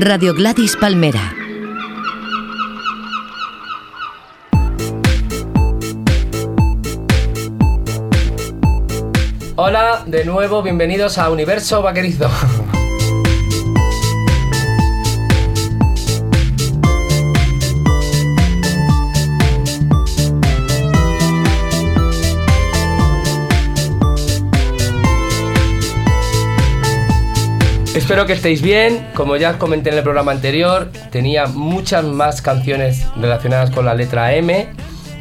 Radio Gladys Palmera. Hola, de nuevo, bienvenidos a Universo Vaquerizo. Espero que estéis bien. Como ya os comenté en el programa anterior, tenía muchas más canciones relacionadas con la letra M.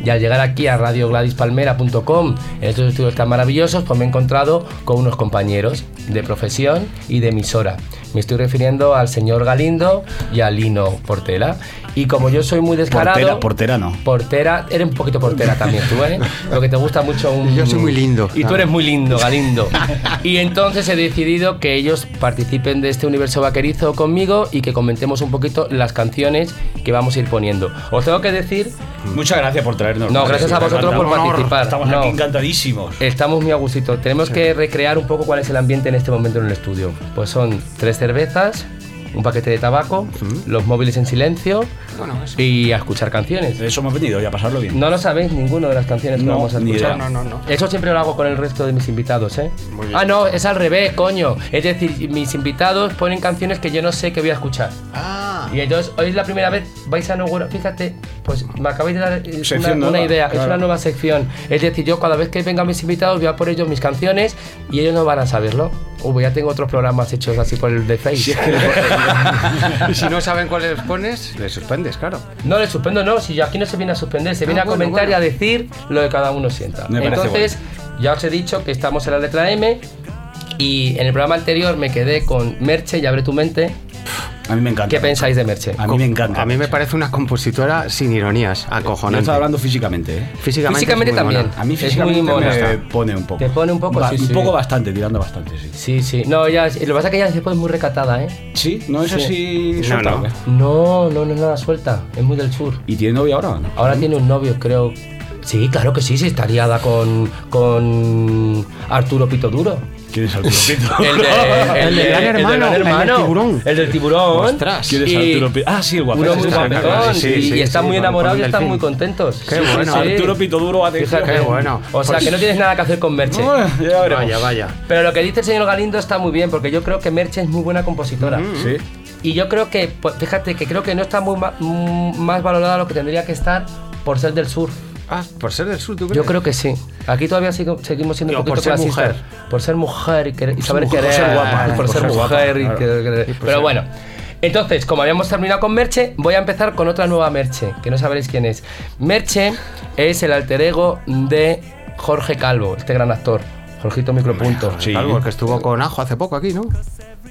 Y al llegar aquí a radiogladispalmera.com, en estos estudios tan maravillosos, pues me he encontrado con unos compañeros de profesión y de emisora. Me estoy refiriendo al señor Galindo y a Lino Portela. Y como yo soy muy descarado. Portera, portera no. Portera, eres un poquito portera también tú, ¿eh? Lo que te gusta mucho un. Yo soy muy lindo. Y tú eres muy lindo, Galindo. y entonces he decidido que ellos participen de este universo vaquerizo conmigo y que comentemos un poquito las canciones que vamos a ir poniendo. Os tengo que decir. Muchas gracias por traernos. No, gracias a vosotros por participar. Estamos No. aquí encantadísimos. Estamos muy a gustito. Tenemos que recrear un poco cuál es el ambiente en este momento en el estudio. Pues son tres cervezas, un paquete de tabaco, los móviles en silencio Bueno, eso. y a escuchar canciones. Eso hemos venido y a pasarlo bien. No lo sabéis ninguno de las canciones que No, vamos a escuchar. No, no, no. Eso siempre lo hago con el resto de mis invitados, ¿eh? Muy bien. Ah, no, es al revés, coño. Es decir, mis invitados ponen canciones que yo no sé que voy a escuchar. Ah, Y entonces, hoy es la primera vez, vais a inaugurar, fíjate, pues me acabáis de dar eh, una, idea, es claro. una nueva sección. Es decir, yo cada vez que vengan mis invitados voy a por ellos mis canciones y ellos no van a saberlo. Uy, ya tengo otros programas hechos así por el de Face. y si no saben cuáles pones, les suspendes, claro. No le suspendo, no, si yo aquí no se viene a suspender, se viene Ah, a bueno, comentar bueno. y a decir lo que cada uno sienta. Me Entonces, ya os he dicho que estamos en la letra M y en el programa anterior me quedé con Merche y Abre tu mente. A mí me encanta. ¿Qué pensáis de Merche? A mí me encanta. A mí me parece una compositora sin ironías, Yo acojonante. estaba hablando físicamente, ¿eh? Físicamente, Físicamente también. mona. A mí Es físicamente muy mona. me pone un poco. Te pone un poco, sí, Un sí. poco bastante, tirando bastante, sí. Sí, sí. No, ella, lo que pasa es que ella después es muy recatada, ¿eh? Sí, no es Sí. así No, suelta, no. No, no, no es nada suelta. Es muy del sur. ¿Y tiene novia ahora o no? Ahora tiene un novio, creo. Sí, claro que sí, sí, está liada con, con Arturo Pito Duro. ¿Quién es Arturo Pito? El, de, El de Gran Hermano, el del tiburón. El del tiburón. Ostras. ¿Quién es Y Arturo Pito? Ah, sí, el muy guapetón. sí, y, sí, y están sí, muy enamorados y están muy contentos. Qué bueno. sí. Arturo Pito Duro, atención. Qué bueno. O sea, Pues- que no tienes nada que hacer con Merche. Bueno, ya veremos. Vaya, vaya. Pero lo que dice el señor Galindo está muy bien, porque yo creo que Merche es muy buena compositora. Sí. Y yo creo que, pues, fíjate, que creo que no está muy ma- mm, más valorada lo que tendría que estar por ser del sur. Ah, por ser del sur, ¿tú crees? Yo creo que sí. Aquí todavía sigo- seguimos siendo un poquito por ser mujer. Por ser mujer y, querer- y saber mujer, querer. por ser guapa, Por, por ser ser guapa, mujer y claro. querer- Y Pero ser- bueno. Entonces, como habíamos terminado con Merche, voy a empezar con otra nueva Merche, que no sabréis quién es. Merche es el alter ego de Jorge Calvo, este gran actor. Jorgito Micropunto. Sí. Algo, el que estuvo con Ajo hace poco aquí, ¿no?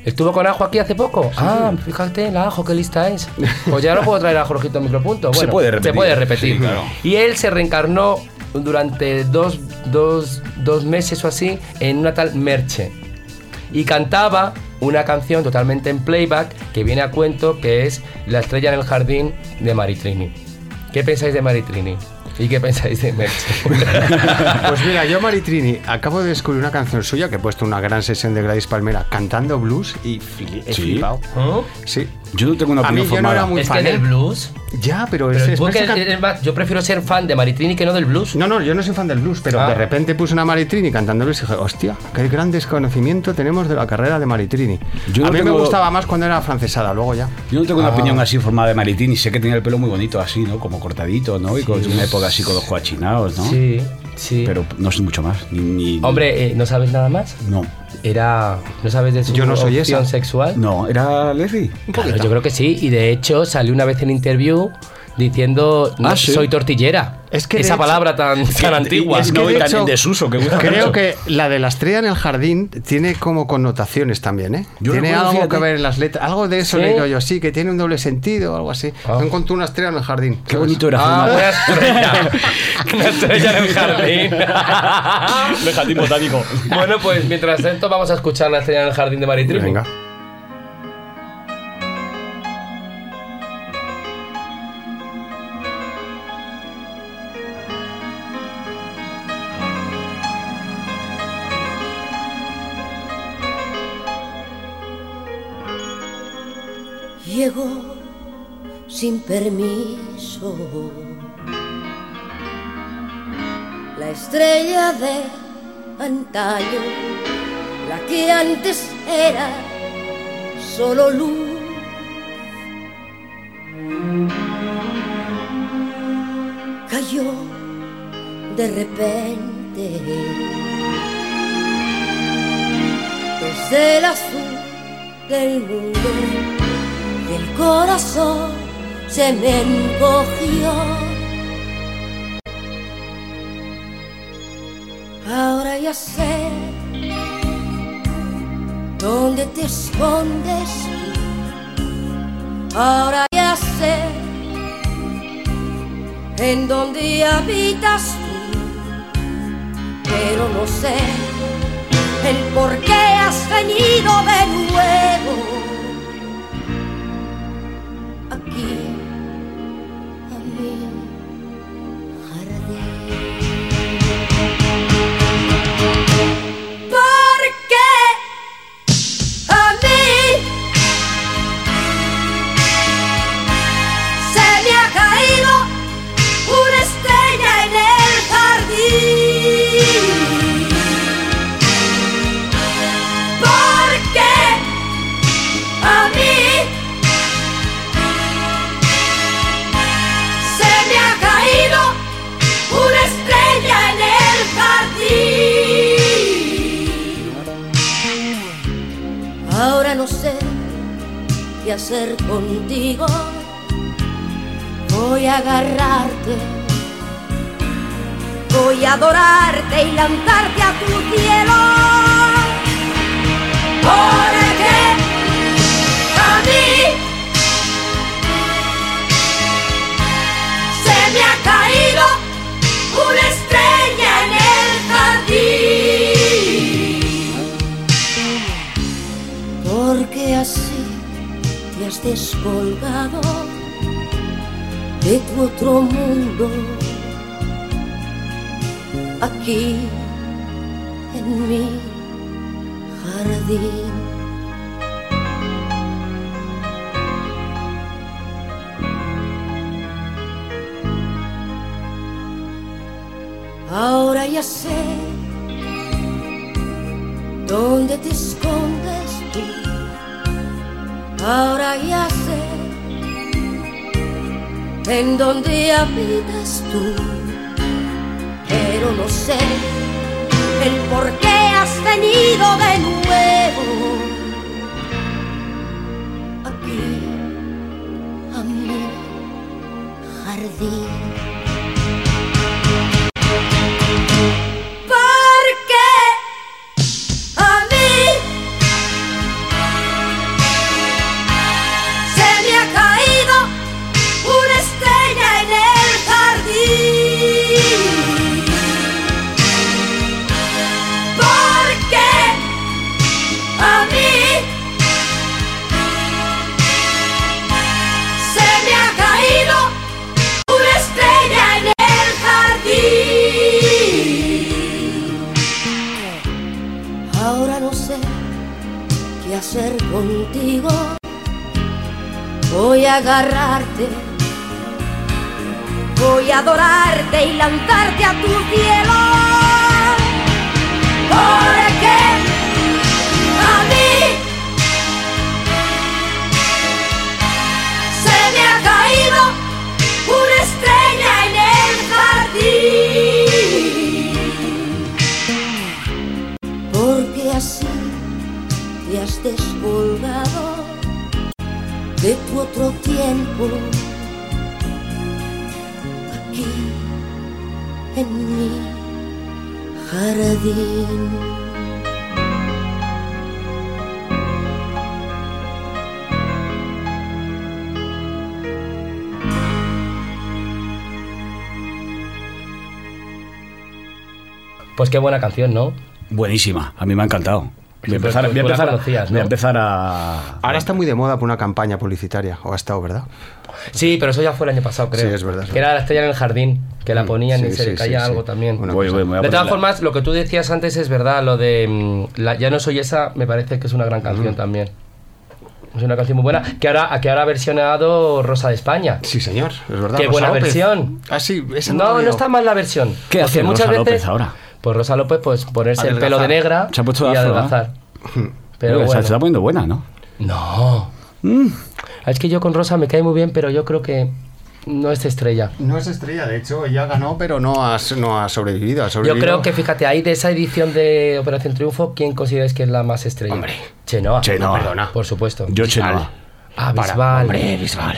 ¿Estuvo con Ajo aquí hace poco? Ah, fíjate, la Ajo, qué lista es. Pues ya no puedo traer a Jorgito Micropunto. Se puede repetir. Se puede repetir. Sí, claro. Y él se reencarnó durante dos, dos, dos meses o así en una tal Merche. Y cantaba una canción totalmente en playback que viene a cuento que es La estrella en el jardín de Maritrini. ¿Qué pensáis de Maritrini? ¿Y qué pensáis de Merche? Pues mira, yo Maritrini acabo de descubrir una canción suya que he puesto una gran sesión de Gladys Palmera cantando blues y he Sí. flipado. ¿Oh? Sí. Yo no tengo una A mí opinión yo no formada. era muy es que fan. del ¿eh? blues. Ya, pero, Pero es, que- yo prefiero ser fan de Maritrini que no del blues. No, no, yo no soy fan del blues, pero Ah. de repente puse una Maritrini cantando blues y dije, hostia, qué gran desconocimiento tenemos de la carrera de Maritrini. Yo a no mí me gustaba más cuando era francesada, luego ya. Yo no tengo una Ah. opinión así formada de Maritini. Sé que tenía el pelo muy bonito así, ¿no? Como cortadito, ¿no? Y con una época así con los coachinados, ¿no? Sí, sí. Pero no sé mucho más. Ni, ni- Hombre, eh, ¿no sabes nada más? No. Era. ¿No sabes de su Yo no soy opción esa. sexual? No, era Leslie. Claro, yo creo que sí. Y de hecho salió una vez en interview diciendo Ah, "No, sí. soy tortillera. Es que Esa hecho- palabra tan, tan antigua. Es que no, de y tan hecho, en desuso que Creo mucho. que la de la estrella en el jardín tiene como connotaciones también, ¿eh? Yo tiene algo fíjate- que ver en las letras. Algo de eso ¿Sí? le digo yo, sí, que tiene un doble sentido o algo así. Ah. No encontré una estrella en el jardín. Qué bonito era Ah, una estrella. una estrella en el jardín. jardín botánico. bueno, pues mientras tanto vamos a escuchar la estrella en el jardín de Maritrini. Venga. Sin permiso. La estrella de antaño, la que antes era solo luz. Cayó de repente desde el azul del mundo el corazón se me encogió. Ahora ya sé dónde te escondes. Ahora ya sé en dónde habitas tú. Pero no sé el por qué has venido de nuevo aquí adorarte y lanzarte a tu cielo. Porque a mí se me ha caído una estrella en el jardín. Porque así te has descolgado de tu otro tiempo jardín. Pues qué buena canción, ¿no? Buenísima, a mí me ha encantado. Voy a pues- empezar, pues voy a empezar, conocías, voy a ¿no? empezar a... Ahora está muy de moda por una campaña publicitaria, o ha estado, ¿verdad? Sí, pero eso ya fue el año pasado, creo. Sí, es verdad, Que era la estrella en el jardín, que la ponían y sí, se le sí, caía sí, algo sí. también. Voy, voy, de todas formas, lo que tú decías antes es verdad, lo de mm, la- Ya no soy esa, me parece que es una gran canción también. Es una canción muy buena. Que ahora, que ahora ha versionado Rosa de España. Sí, señor, es verdad. Qué Rosa buena López. versión. Ah, sí, esa No, no oído. está mal la versión. ¿Qué hace muchas Rosa veces, López ahora? Pues Rosa López, pues ponerse el pelo de negra Se ha puesto de y afro, ¿eh? adelgazar. Pero Pero se bueno. está poniendo buena, ¿no? No. Mm. Es que yo con Rosa me cae muy bien, pero yo creo que no es estrella. No es estrella, de hecho, ella ganó, pero no ha, no ha sobrevivido. ha Yo creo que, fíjate, ahí de esa edición de Operación Triunfo, ¿quién consideráis que es la más estrella? Hombre. Chenoa. Chenoa. No, perdona. Por supuesto. Yo Chenoa. Ah, Para- Bisbal. hombre, Bisbal.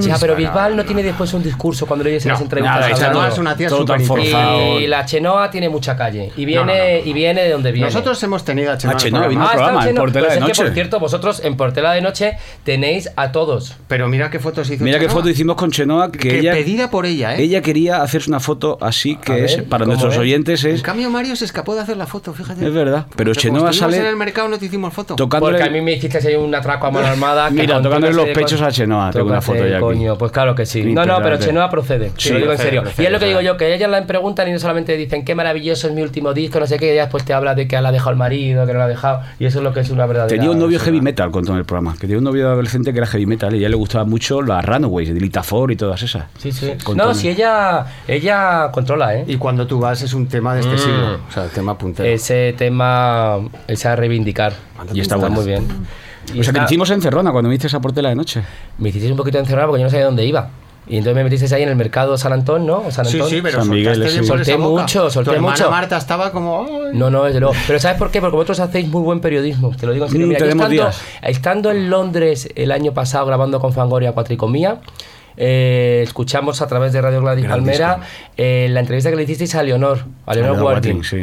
Ya, pero Bisbal no tiene después un discurso cuando le oyes en No, las entrevistas. nada, hablando. Chenoa es una tía Todo súper tan forzado. y, la Chenoa tiene mucha calle. Y viene, No, no, no. Y viene de donde viene. Nosotros hemos tenido a Chenoa. En el Chenoa, vino. Ah, programa, está en. Portela Pues de es que, Noche. por cierto, vosotros en Portela de Noche tenéis a todos. Pero mira qué fotos hizo Mira qué foto hicimos con Chenoa que, Que ella pedida por ella, ¿eh? ella quería hacerse una foto así A que es para ¿cómo nuestros es? oyentes En es cambio, Mario se escapó de hacer la foto, fíjate. es verdad, pero Chenoa sale en el mercado no te hicimos foto. tocándole Porque a mí me hiciste ahí un atraco a mano armada. que Con tocándole los pechos a Chenoa, tengo una foto ya aquí. coño, pues claro que sí. No, no, pero Chenoa procede. te Sí, lo digo en serio. procede, y es lo que digo yo, que ellas la preguntan y no solamente dicen qué maravilloso es mi último disco, no sé qué, y ella después te habla de que la ha dejado el marido, que no la ha dejado. Y eso es lo que es una verdadera. Tenía un novio heavy metal, contó en el programa. Que tenía un novio adolescente que era heavy metal y a ella le gustaban mucho las Runaways, de Lita Ford y todas esas. Sí, sí. No, si ella, ella controla, ¿eh? Y cuando tú vas es un tema de este Mm. siglo. O sea, el tema puntero. Ese tema, ese a reivindicar. Y está muy bien. Y O sea, que está- te hicimos en Cerrona cuando me hiciste esa portela de noche. me hicisteis un poquito encerrado porque yo no sabía dónde iba. Y entonces me metisteis ahí en el mercado San Antón, ¿no? San Sí, Antón. sí, pero San Miguel, soltaste sí. Solté mucho, solté tu mucho. Marta estaba como... "Ay". No, no, desde luego. Pero ¿sabes por qué? Porque vosotros hacéis muy buen periodismo. Te lo digo en serio. Mm, Mira, yo estando, días. estando en Londres el año pasado grabando con Fangoria Cuatricomía, eh, escuchamos a través de Radio Gladys Gran Palmera eh, la entrevista que le hicisteis a Leonor, a Leonor Leonor sí.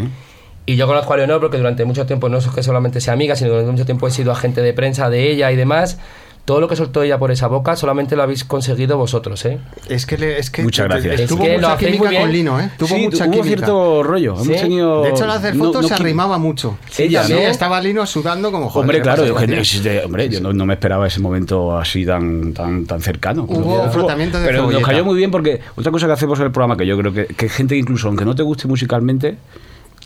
Y yo conozco a Leonor porque durante mucho tiempo, no es que solamente sea amiga, sino que durante mucho tiempo he sido agente de prensa de ella y demás. Todo lo que soltó ella por esa boca solamente lo habéis conseguido vosotros, ¿eh? Es que, le- es que Muchas gracias. Tuvo Es que lo mucha química muy bien. con Lino, ¿eh? Tuvo Sí, mucha hubo química. cierto rollo. Sí. Hemos tenido... De hecho, al hacer no- fotos no se qui- arrimaba mucho. Sí, Ella. ¿no? Estaba Lino sudando como joder. Hombre, ¿qué claro, yo, que- hombre, yo no, no me esperaba ese momento así tan, tan, tan cercano. Hubo Pero- frotamiento de Pero nos cayó muy bien porque otra cosa que hacemos en el programa, que yo creo que, que gente que incluso aunque no te guste musicalmente,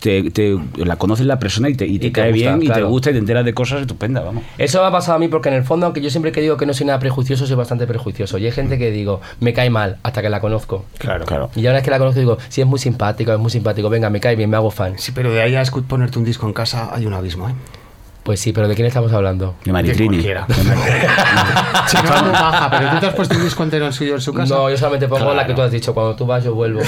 te, te- la conoces la persona y te, y te Y te cae gusta, bien y te gusta y te enteras de cosas estupendas, vamos. Eso me ha pasado a mí porque en el fondo, aunque yo siempre que digo que no soy nada prejuicioso, soy bastante prejuicioso. Y hay gente que digo, me cae mal hasta que la conozco. Claro, claro. Y ahora es que la conozco digo, sí, es muy simpático, es muy simpático, venga, me cae bien, me hago fan. Sí, pero de ahí a ponerte un disco en casa hay un abismo, ¿eh? Pues sí, pero ¿de quién estamos hablando? De Maritrini. cualquiera. Sí, no, no, baja, pero tú te has puesto un disco entero en suyo en su casa. No, yo solamente pongo la que tú has dicho, cuando tú vas yo vuelvo.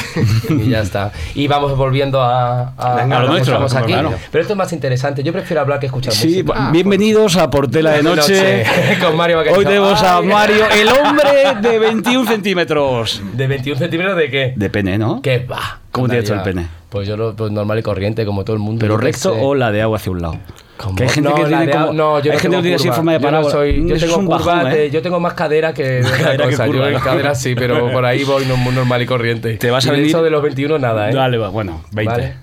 y ya está. Y vamos volviendo a, a, Venga, a lo que nuestro, estamos aquí. claro. Pero esto es más interesante. Yo prefiero hablar que escuchar Sí, música. bienvenidos a Portela de De Noche. con Mario. Hoy tenemos a. Mario, el hombre de 21 centímetros. ¿De 21 centímetros de qué? De pene, ¿no? ¿Qué va? ¿Cómo Anda tienes tú el pene? Pues yo lo pues normal y corriente, como todo el mundo. ¿Pero recto sé. o la de agua hacia un lado? ¿Cómo? Que hay gente no, que tiene como. no, yo hay no gente tengo que tiene así en curva. forma de Yo no parábola. soy- yo tengo curva bajón, ¿eh? yo tengo más cadera que Cadera que cosa. curva, yo en ¿no? cadera sí, pero por ahí voy normal y corriente. Te vas a venir- Eso de los 21 nada, ¿eh? Dale, bueno, 20. Vale.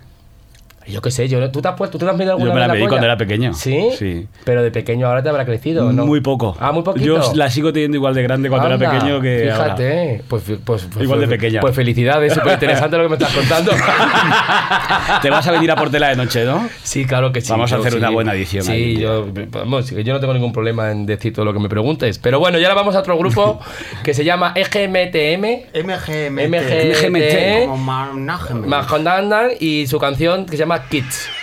Yo qué sé, yo, ¿tú te has puesto, tú te has medido alguna Yo me vez la medí polla? cuando era pequeño. ¿Sí? Sí. Pero de pequeño ahora te habrá crecido, ¿no? Muy poco. Ah, muy poquito. Yo la sigo teniendo igual de grande cuando Anda, era pequeño que Fíjate, pues, pues, pues- Igual de pues- pequeña. Pues felicidades, súper interesante lo que me estás contando. ahora. Te vas a venir a Portela de noche, ¿no? Sí, claro que sí. Vamos a hacer sí. una buena edición Sí, ahí. yo, vamos, yo no tengo ningún problema en decir todo lo que me preguntes. Pero bueno, y ahora vamos a otro grupo que se llama EGMTM. MGMT. MGMT. Majondandan y su canción que se llama Market.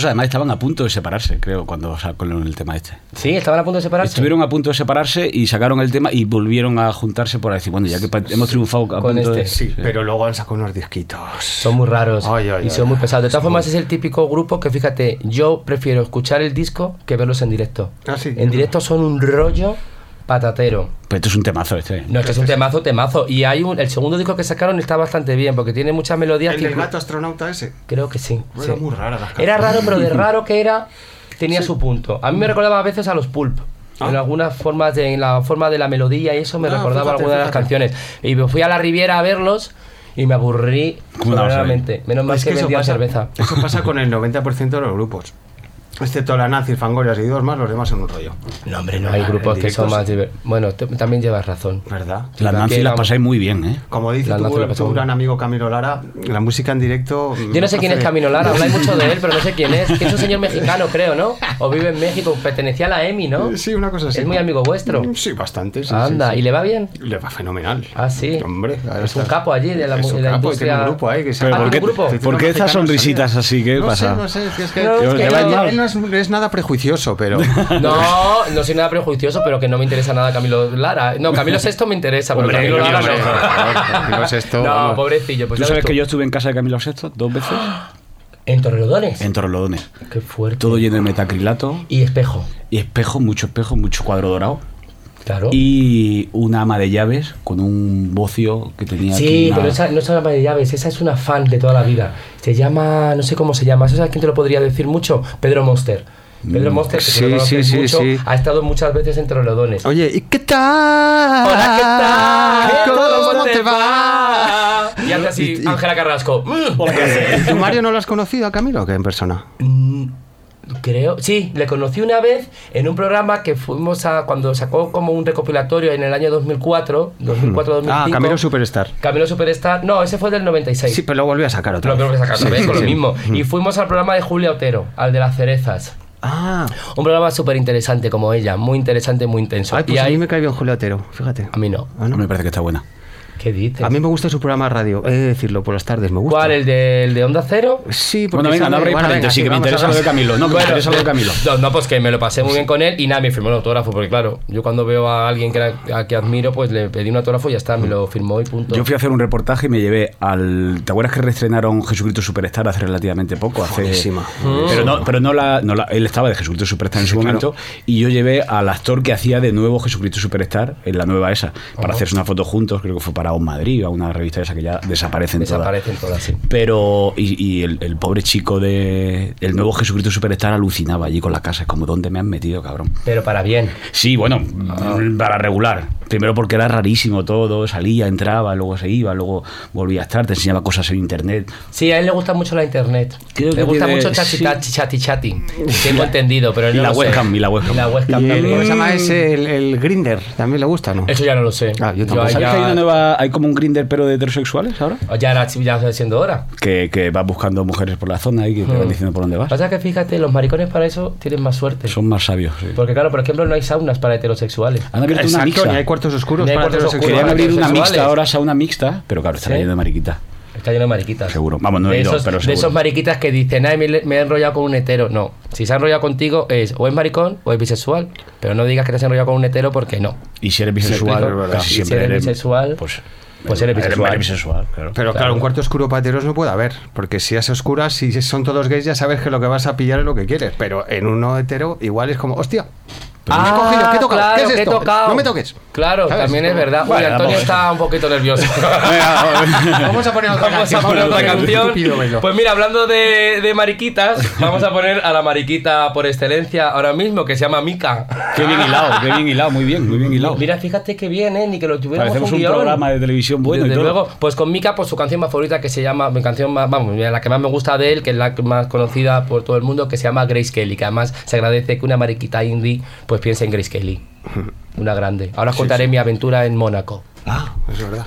Estos además estaban a punto de separarse, creo, cuando sacaron el tema este. Sí, estaban a punto de separarse. Estuvieron a punto de separarse y sacaron el tema y volvieron a juntarse por decir, bueno, ya que hemos triunfado a Con punto de- este. Sí, pero luego han sacado unos disquitos. Son muy raros Ay, ay, y son ay, muy pesados. De todas formas, muy- es el típico grupo que, fíjate, yo prefiero escuchar el disco que verlos en directo. Ah, sí. En directo son un rollo patatero. Pero esto es un temazo este. No, es que es un temazo, temazo. Y hay un, el segundo disco que sacaron está bastante bien porque tiene muchas melodías. ¿El que del gato astronauta ese? Creo que sí. Era sí. muy rara la Era raro, pero de raro que era, tenía su punto. A mí me recordaba a veces a los Pulp. Ah. En algunas formas, de, en la forma de la melodía y eso me Ah, recordaba fíjate, algunas de las canciones. Y me fui a la Riviera a verlos y me aburrí. Menos mal Es que, eso vendían pasa- cerveza. Eso pasa con el 90% de los grupos. Excepto la Nazi, Fangorias y dos más, los demás son un rollo. No, hombre, no hay grupos en que son más diver- Bueno, también llevas razón. ¿Verdad? Las Nancy las pasáis muy bien, ¿eh? Como dice tu, tu gran amigo Camilo Lara, la música en directo. Yo no sé quién es Camino Lara, habláis mucho de él, pero no sé quién es. Que es un señor mexicano, creo, ¿no? O vive en México, pertenecía a la EMI, ¿no? Sí, una cosa así. Es muy amigo vuestro. Sí, bastante. sí, Anda, sí, sí. ¿y le va bien? Le va fenomenal. Ah, sí. Hombre, Es un capo allí de la, industria. tiene un grupo ahí que se Ah, Pero ¿tiene ¿por qué, esas sonrisitas así? ¿Qué no pasa? Sé, no sé, es que, es que No, ¿Que es no- nada prejuicioso, pero. No, no soy nada prejuicioso, pero que no me interesa nada Camilo Lara. No, Camilo Sesto me interesa, pero Hombre, Camilo Lara no. Camilo Sesto, No, pobrecillo. Pues ¿Tú ya sabes que yo estuve en casa de Camilo VI dos veces? En Torrelodones. En Torrelodones. Qué fuerte. Todo lleno de metacrilato Y espejo. y espejo, mucho espejo, mucho cuadro dorado. Claro. Y una ama de llaves con un bocio que tenía. Sí, una- pero esa no es una ama de llaves, esa es una fan de toda la vida. Se llama, no sé cómo se llama, ¿sabes a quién te lo podría decir mucho? Pedro Monster. Pedro Mm, Monster, que sí, lo sí, sí, mucho, ha estado muchas veces en Torrelodones. Oye, ¿y qué tal? Hola, ¿qué tal? ¿Cómo te va? Y hace así, Ángela Carrasco. ¿Y ¿Tú, Mario, no lo has conocido a Camilo o qué en persona? Mm, Creo, sí, le conocí una vez en un programa que fuimos a cuando sacó como un recopilatorio en el año 2004, 2004-2005. Ah, Camilo Superstar. Camilo Superstar, no, ese fue del 96. Sí, pero lo volvió a sacar otra Lo vez. tengo que sacar otra vez Sí, con sí, lo sí. mismo. Y fuimos al programa de Julia Otero, al de las cerezas. Ah, Un programa súper interesante como ella, muy interesante, muy intenso. ay, pues y a ahí, mí me cae bien Julio Otero, fíjate. a mí no. Ah, ¿no? Me parece que está buena. ¿Qué dices? A mí me gusta su programa de radio, he de decirlo, por las tardes, me gusta. ¿Cuál? ¿El de, el de Onda Cero? Sí, porque Bueno, venga, no abréis bueno, venga, paréntesis, que me interesa lo de. Camilo. No, que me interesa lo de Camilo. No, no, pues que me lo pasé muy bien con él y nada, me firmó el autógrafo, porque claro, yo cuando veo a alguien que, a que admiro, pues le pedí un autógrafo y ya está, me lo firmó y punto. Yo fui a hacer un reportaje y me llevé al. ¿Te acuerdas que reestrenaron Jesucristo Superstar hace relativamente poco? Hace, Buenísima. Pero no, pero no la, no la- Él estaba de Jesucristo Superstar en su momento y yo llevé al actor que hacía de nuevo Jesucristo Superstar en la nueva esa para hacerse una foto juntos. Creo que fue para On Madrid, a una revista esa que ya desaparecen todas. Desaparecen todas, sí. Pero, y, y el, el pobre chico de el nuevo Jesucristo Superstar alucinaba allí con la casa. Es como, ¿dónde me han metido, cabrón? Pero para bien. Sí, bueno, para regular. Primero porque era rarísimo todo, salía, entraba, luego se iba, luego volvía a estar, te enseñaba cosas en internet. Sí, a él le gusta mucho la internet. Creo le gusta tiene- mucho chati, sí. chati, chati, chati. Tengo entendido, pero Y no la lo sé. webcam, y la webcam. Y la webcam Y el- también. ¿Cómo se llama ese? El, el Grinder. ¿También le gusta, no? Eso ya no lo sé. Ah, yo tampoco. ¿Sabes ya, que hay una nueva, hay como un grinder pero de heterosexuales ahora? ya, era- ya está siendo hora. Que, que vas buscando mujeres por la zona y que te van Hmm. diciendo por dónde vas. Pasa que fíjate, los maricones para eso tienen más suerte. Son más sabios. sí. Porque claro, por ejemplo, no hay saunas para heterosexuales. Han abierto una Exacto, mixta. ni hay cuartos oscuros Ni hay para cuartos heterosexuales. Querían para abrir una mixta ahora, sauna mixta, pero claro, está ¿Sí? lleno de mariquita. Está lleno de mariquitas. Seguro. Vamos, no he de, ido, esos, pero de esos mariquitas que dicen, ay, me, me he enrollado con un hetero. No. Si se ha enrollado contigo es o es maricón o es bisexual. Pero no digas que te has enrollado con un hetero porque no. Y si eres ¿Me bisexual, casi Si siempre eres eres bisexual, Pues, pues eres bisexual. bisexual, claro. Pero claro, Claro. un cuarto oscuro para heteros no puede haber. Porque si es oscura, si son todos gays, ya sabes que lo que vas a pillar es lo que quieres. Pero en uno hetero, igual es como, hostia. ¿Qué he cogido? ¿Qué he tocado? claro, ¿Qué es esto? tocado. No me toques. Claro, ¿Sabes? también es verdad. Uy, Bueno, Antonio está un poquito nervioso. Vamos a poner otra Vamos a canción. poner otra canción. Pues mira, hablando de, de mariquitas, vamos a poner a la mariquita por excelencia ahora mismo, que se llama Mika. Qué bien hilado, qué bien hilado, muy bien, muy bien hilado. Mira, fíjate que bien, ¿eh? Ni que lo tuviéramos Parecemos un, guion. programa de televisión bueno Desde y todo. luego, pues con Mika, pues su canción más favorita que se llama, mi canción más, vamos, la que más me gusta de él, que es la más conocida por todo el mundo, que se llama Grace Kelly, que además se agradece que una mariquita indie pues piense en Grace Kelly. Una grande. Ahora os contaré mi aventura en Mónaco. Ah, es verdad.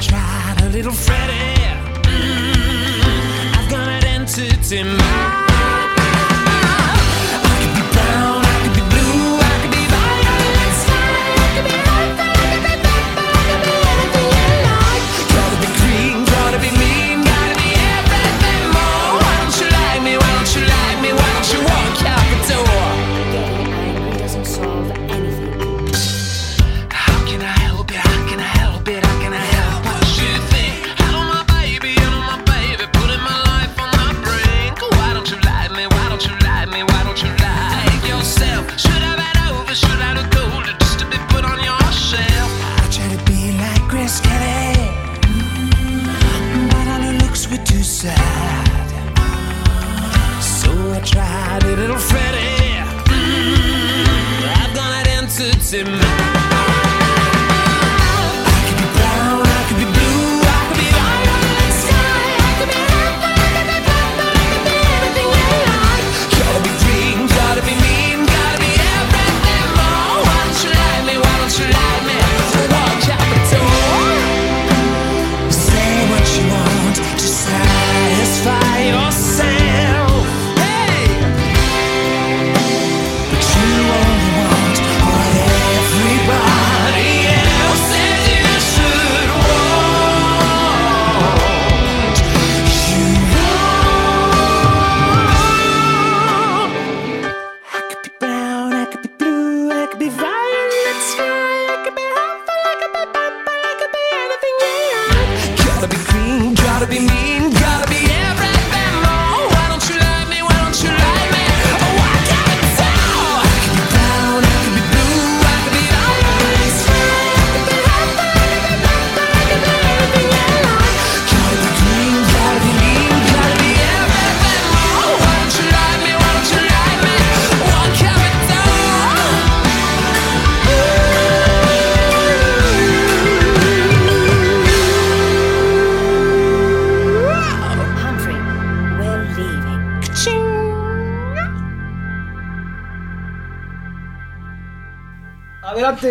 Tried a little Freddie. Mm, I've got an entity mind.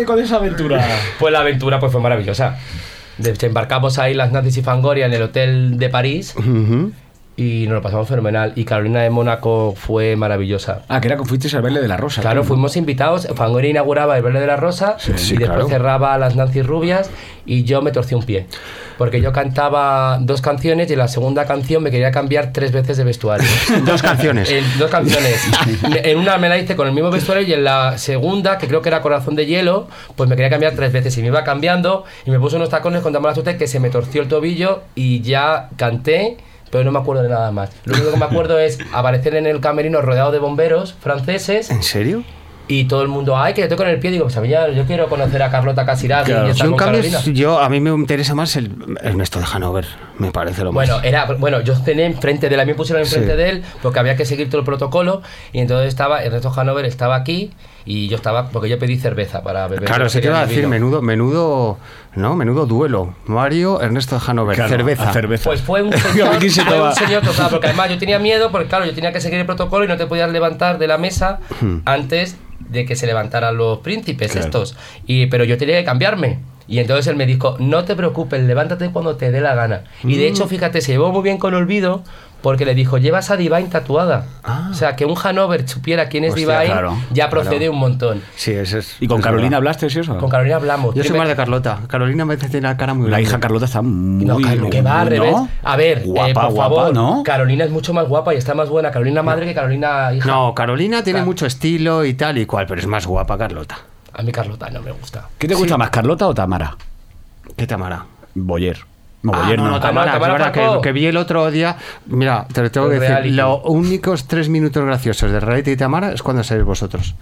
Con esa aventura. Pues la aventura pues fue maravillosa. Desembarcamos ahí las nazis y Fangoria en el hotel de París. Y nos lo pasamos fenomenal. Y Carolina de Mónaco fue maravillosa. Ah, que era que fuisteis al verle de la rosa. Claro, fuimos invitados. Fangoria inauguraba el Verde de la Rosa Sí, sí, y después claro. cerraba las Nancy Rubias y yo me torcí un pie. Porque yo cantaba dos canciones y en la segunda canción me quería cambiar tres veces de vestuario. Dos canciones. En dos canciones. en una me la hice con el mismo vestuario y en la segunda, que creo que era Corazón de Hielo, pues me quería cambiar tres veces y me iba cambiando y me puse unos tacones con tan mala suerte que se me torció el tobillo y ya canté. Pero no me acuerdo de nada más. Lo único que me acuerdo es aparecer en el camerino rodeado de bomberos franceses ¿En serio? y todo el mundo, ay, que le toco en el pie. Digo, pues ya, yo quiero conocer a Carlota Casiraghi Claro. y Yo, en cambio, yo, a mí me interesa más el Ernesto de Hanover. Me parece lo más. Bueno, era, bueno, yo cené enfrente de él, a mí me pusieron enfrente Sí. de él porque había que seguir todo el protocolo y entonces estaba, Ernesto Hanover estaba aquí y yo estaba, porque yo pedí cerveza para beber. Claro, eso te iba a decir, vino. menudo, menudo, ¿no? Menudo duelo. Mario, Ernesto de Hanover, Claro, cerveza. cerveza. Pues fue un señor, se fue toma. un señor total, porque además yo tenía miedo, porque claro, yo tenía que seguir el protocolo y no te podías levantar de la mesa Hmm. antes de que se levantaran los príncipes Claro. estos. Y, pero yo tenía que cambiarme. Y entonces él me dijo, no te preocupes, levántate cuando te dé la gana. Y de Hmm. hecho, fíjate, se llevó muy bien con Olvido porque le dijo, llevas a Divine tatuada. Ah. O sea, que un Hanover supiera quién es Hostia, Divine claro, ya procede claro. un montón. Sí, ese es. ¿Y con es Carolina verdad. hablaste y eso? Con Carolina hablamos. Yo soy más de Carlota. Carolina me tener la cara muy La grande. hija Carlota está muy... No, Carlos, que va al ¿no? revés. A ver, eh, guapa, por guapa, favor, ¿no? Carolina es mucho más guapa y está más buena Carolina madre que Carolina hija. No, Carolina tiene Car- mucho estilo y tal y cual, pero es más guapa Carlota. A mí Carlota no me gusta. ¿Qué te gusta más, Carlota o Tamara? ¿Qué Tamara? Boyer. No, Ah, no, no. no, Tamara, Tamara que, que, que vi el otro día. Mira, te lo tengo El que decir. Los únicos tres minutos graciosos de reality y Tamara es cuando seáis vosotros.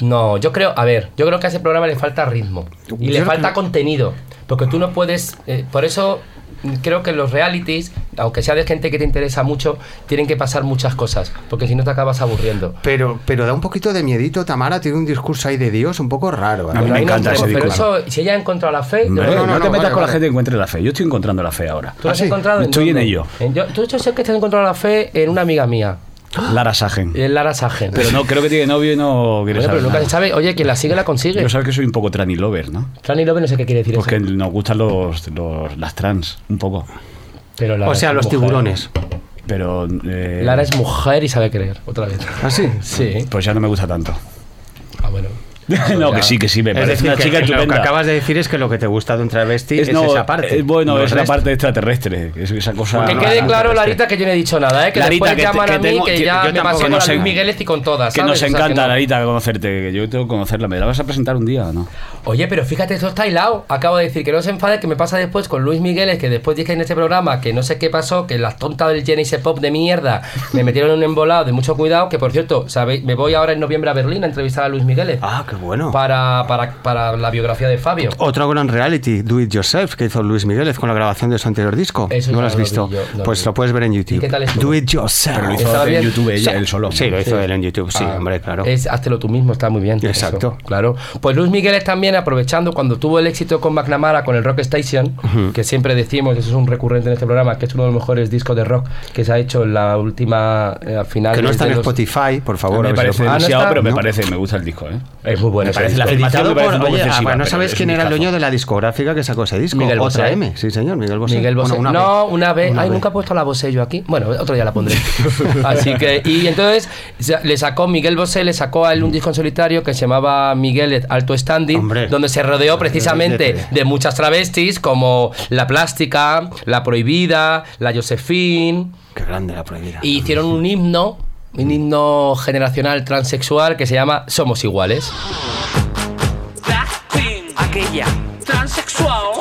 No, yo creo, a ver, yo creo que a ese programa le falta ritmo y Yo le falta que- contenido, porque tú no puedes, eh, por eso creo que los realities, aunque sea de gente que te interesa mucho, tienen que pasar muchas cosas, porque si no te acabas aburriendo. Pero, pero da un poquito de miedito. Tamara tiene un discurso ahí de Dios un poco raro. ¿eh? A mí me no encanta entremos, ese Pero discurso. eso, si ella ha encontrado la fe, Hombre, yo- no, no, te no, metas vale, con la vale. gente que encuentre la fe. Yo estoy encontrando la fe ahora. ¿tú ¿Ah, has sí? encontrado en Estoy en dónde? ello. En- yo, tú yo sé que te has encontrado la fe en una amiga mía, Lara Sagen. en Lara Sagen. Pero no, creo que tiene novio y no quiere Oye, saber pero nunca nada. se sabe, oye, quien la sigue la consigue. Yo sabes que soy un poco tranny lover, ¿no? Franny Love no sé qué quiere decir Porque eso. nos gustan los, los- las trans, un poco. Pero Lara O sea, es los mujer. tiburones. Pero... eh, Lara es mujer y sabe creer, otra vez. ¿Ah, sí? Sí. Pues ya no me gusta tanto. Ah, bueno. no, ya. que sí, que sí, me Es parece decir, una que chica lo que estupenda. acabas de decir es que lo que te gusta de un travesti es, no, esa parte. es bueno, no es la parte extraterrestre. Es esa cosa... Que no, quede no, claro, Larita, que yo no he dicho nada, ¿eh? Que Larita, después que llaman que a mí tengo- que que ya yo me pasé con. Luis Migueles y con todas, Que nos O sea, que encanta, no. Larita, conocerte. que Yo tengo que conocerla. ¿Me la vas a presentar un día o no? Oye, pero fíjate, esto está hilado. Acabo de decir que no se enfade, que me pasa después con Luis Migueles, que después dije en este programa que no sé qué pasó, que las tontas del Genesis Pop de mierda me metieron en un embolado de mucho cuidado, que por cierto, ¿sabéis? me voy ahora en noviembre a Berlín a entrevistar a Luis Migueles. Ah, qué bueno. Para, para, para la biografía de Fabio. Otro gran reality, Do It Yourself, que hizo Luis Migueles con la grabación de su anterior disco. Eso ¿No lo has lo visto? vi yo, lo pues vi. lo puedes ver en YouTube. ¿Y qué tal estuvo? Do It Yourself. Pero lo hizo ¿Estaba en? YouTube ella, Sí. él solo. Sí, lo hizo Sí. él en YouTube, sí, Ah, hombre, claro. Es, hazlo tú mismo, está muy bien. Exacto. eso, claro. Pues Luis Migueles también, aprovechando cuando tuvo el éxito con McNamara, con el Rock Station, que siempre decimos, eso es un recurrente en este programa, que es uno de los mejores discos de rock que se ha hecho en la última eh, al final. Que no está en los- Spotify, por favor. me parece Ah, ¿no demasiado, pero me parece, me gusta el disco, ¿eh? Es muy bueno. Me ese parece la por, oye, ah, no sabes es quién era el dueño de la discográfica que sacó ese disco. Miguel Otra Bosé. M, sí, señor, Miguel Bosé. Miguel Bosé. Bueno, una no, una vez. Una Ay, nunca he puesto la Bosé yo aquí. Bueno, otro día la pondré. Así que, y entonces le sacó Miguel Bosé, le sacó a él un disco en solitario que se llamaba Miguel Alto Standing, Hombre. donde se rodeó precisamente de- de muchas travestis como La Plástica, La Prohibida, La Josephine, Qué grande la prohibida. y hicieron un himno, un himno generacional transexual que se llama Somos Iguales. Aquella, transexual.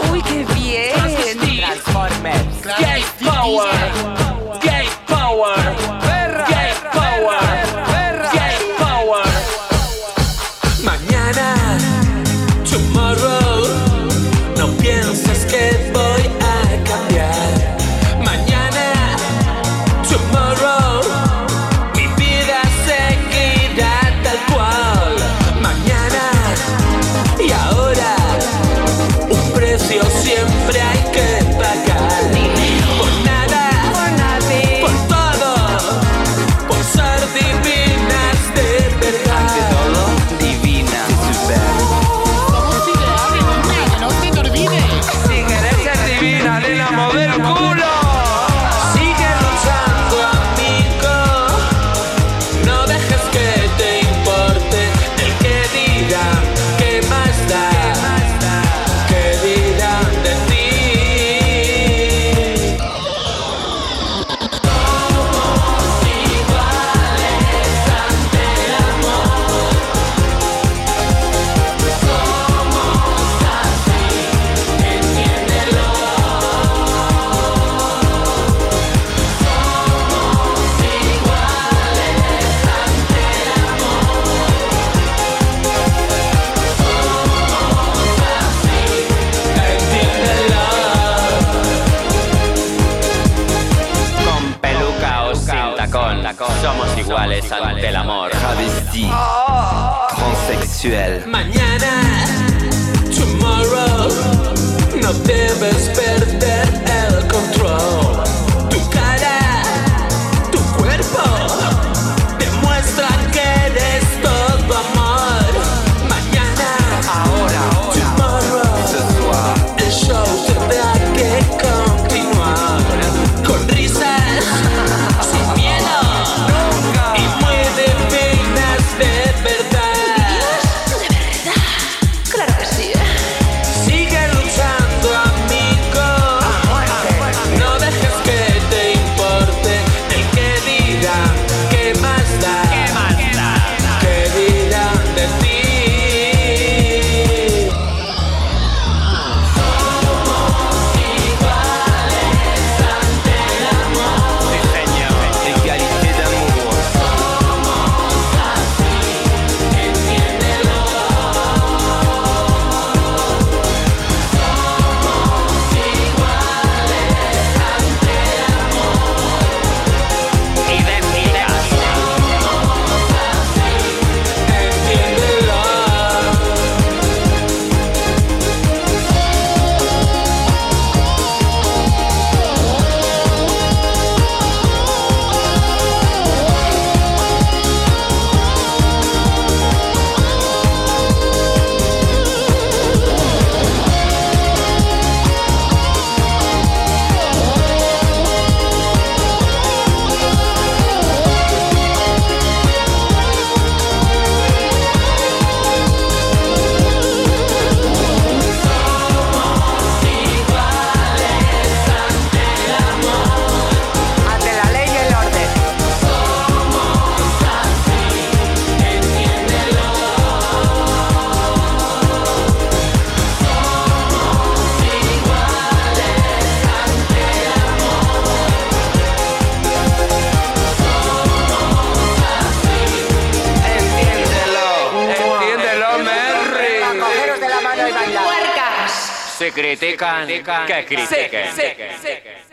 Critican, que critiquen.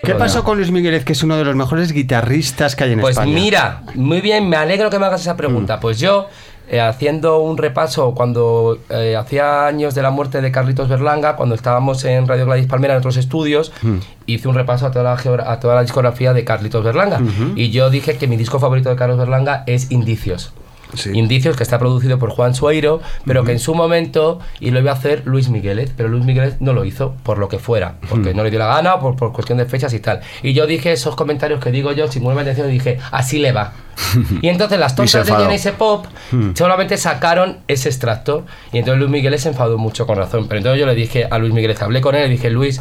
¿Qué pasó con Luis Miguel, que es uno de los mejores guitarristas que hay en Pues España? mira, muy bien, me alegro que me hagas esa pregunta. Pues yo, eh, haciendo un repaso, cuando eh, hacía años de la muerte de Carlitos Berlanga, cuando estábamos en Radio Gladys Palmera en otros estudios, hice un repaso a toda la, a toda la discografía de Carlitos Berlanga. Y yo dije que mi disco favorito de Carlos Berlanga es Indicios. Indicios que está producido por Juan Sueiro, pero que en su momento y lo iba a hacer Luis Migueles, pero Luis Migueles no lo hizo por lo que fuera, porque no le dio la gana o por, por cuestión de fechas y tal. Y yo dije esos comentarios que digo yo sin ninguna intención y dije, así le va. Y entonces las tontas de. Genesis Pop solamente sacaron ese extracto y entonces Luis Migueles se enfadó mucho con razón. Pero entonces yo le dije a Luis Migueles, hablé con él y dije, Luis,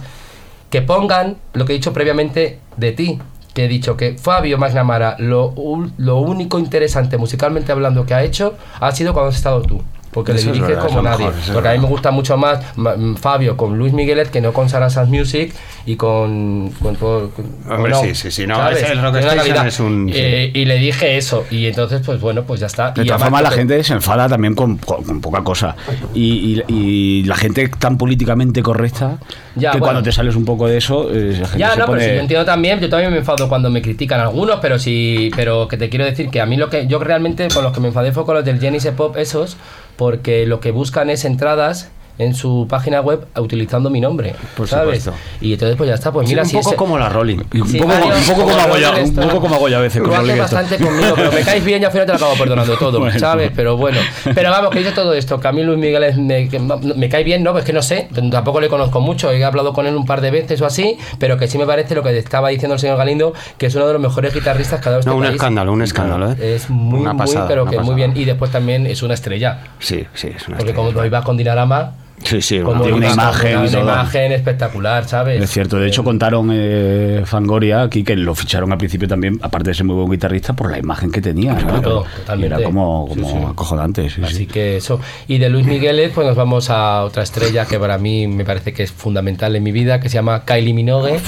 que pongan lo que he dicho previamente de ti. Que he dicho que Fabio McNamara, lo, lo único interesante musicalmente hablando que ha hecho ha sido cuando has estado tú. Porque Eso le dirige verdad, como nadie. mejor, porque a mí me gusta mucho más mm, Fabio con Luis Miguelet que no con Sarasas Music y con. con, con- Hombre, no, sí, sí, sí, no, es Rock Station calidad. es un- sí. Eh, y le dije eso, y entonces, pues bueno, pues ya está. De todas formas, la gente se enfada también con, con- poca cosa. Y, y- y la gente tan políticamente correcta Ya, que bueno. cuando te sales un poco de eso, eh, la gente Ya, se no, pone... pero si yo entiendo también, yo también me enfado cuando me critican algunos, pero sí, pero que te quiero decir que a mí lo que yo realmente con los que me enfadé fue con los del Genesis Pop esos, porque lo que buscan es entradas en su página web utilizando mi nombre, Por ¿sabes? supuesto. Y entonces pues ya está, pues Sí, mira un si poco como la Rolling. Un, Sí, poco, Mario, un poco como como un poco como hago yo a veces con Rolling bastante conmigo, pero me caes bien y al final te lo acabo perdonando todo, Bueno. ¿sabes? Pero bueno. Pero vamos, que dice todo esto, que a mí Luis Miguel es- me, me cae bien, ¿no? Pues que no sé, tampoco le conozco mucho, he hablado con él un par de veces o así, pero que sí me parece lo que estaba diciendo el señor Galindo, que es uno de los mejores guitarristas que ha dado este No, un país. escándalo, un escándalo, ¿eh? Es muy, Una muy, pasada, pero que muy pasada. bien. Y después también es una estrella. Sí, sí, es una Porque estrella. como iba con Dinarama, Sí, sí, como tiene una imagen una imagen espectacular, ¿sabes? Es cierto, de hecho contaron eh, Fangoria aquí que lo ficharon al principio también, aparte de ser muy buen guitarrista, por la imagen que tenía. ¿no? Y era como, como Sí, sí. acojonante. sí, Así sí. que eso. Y de Luis Migueles, pues nos vamos a otra estrella que para mí me parece que es fundamental en mi vida, que se llama Kylie Minogue.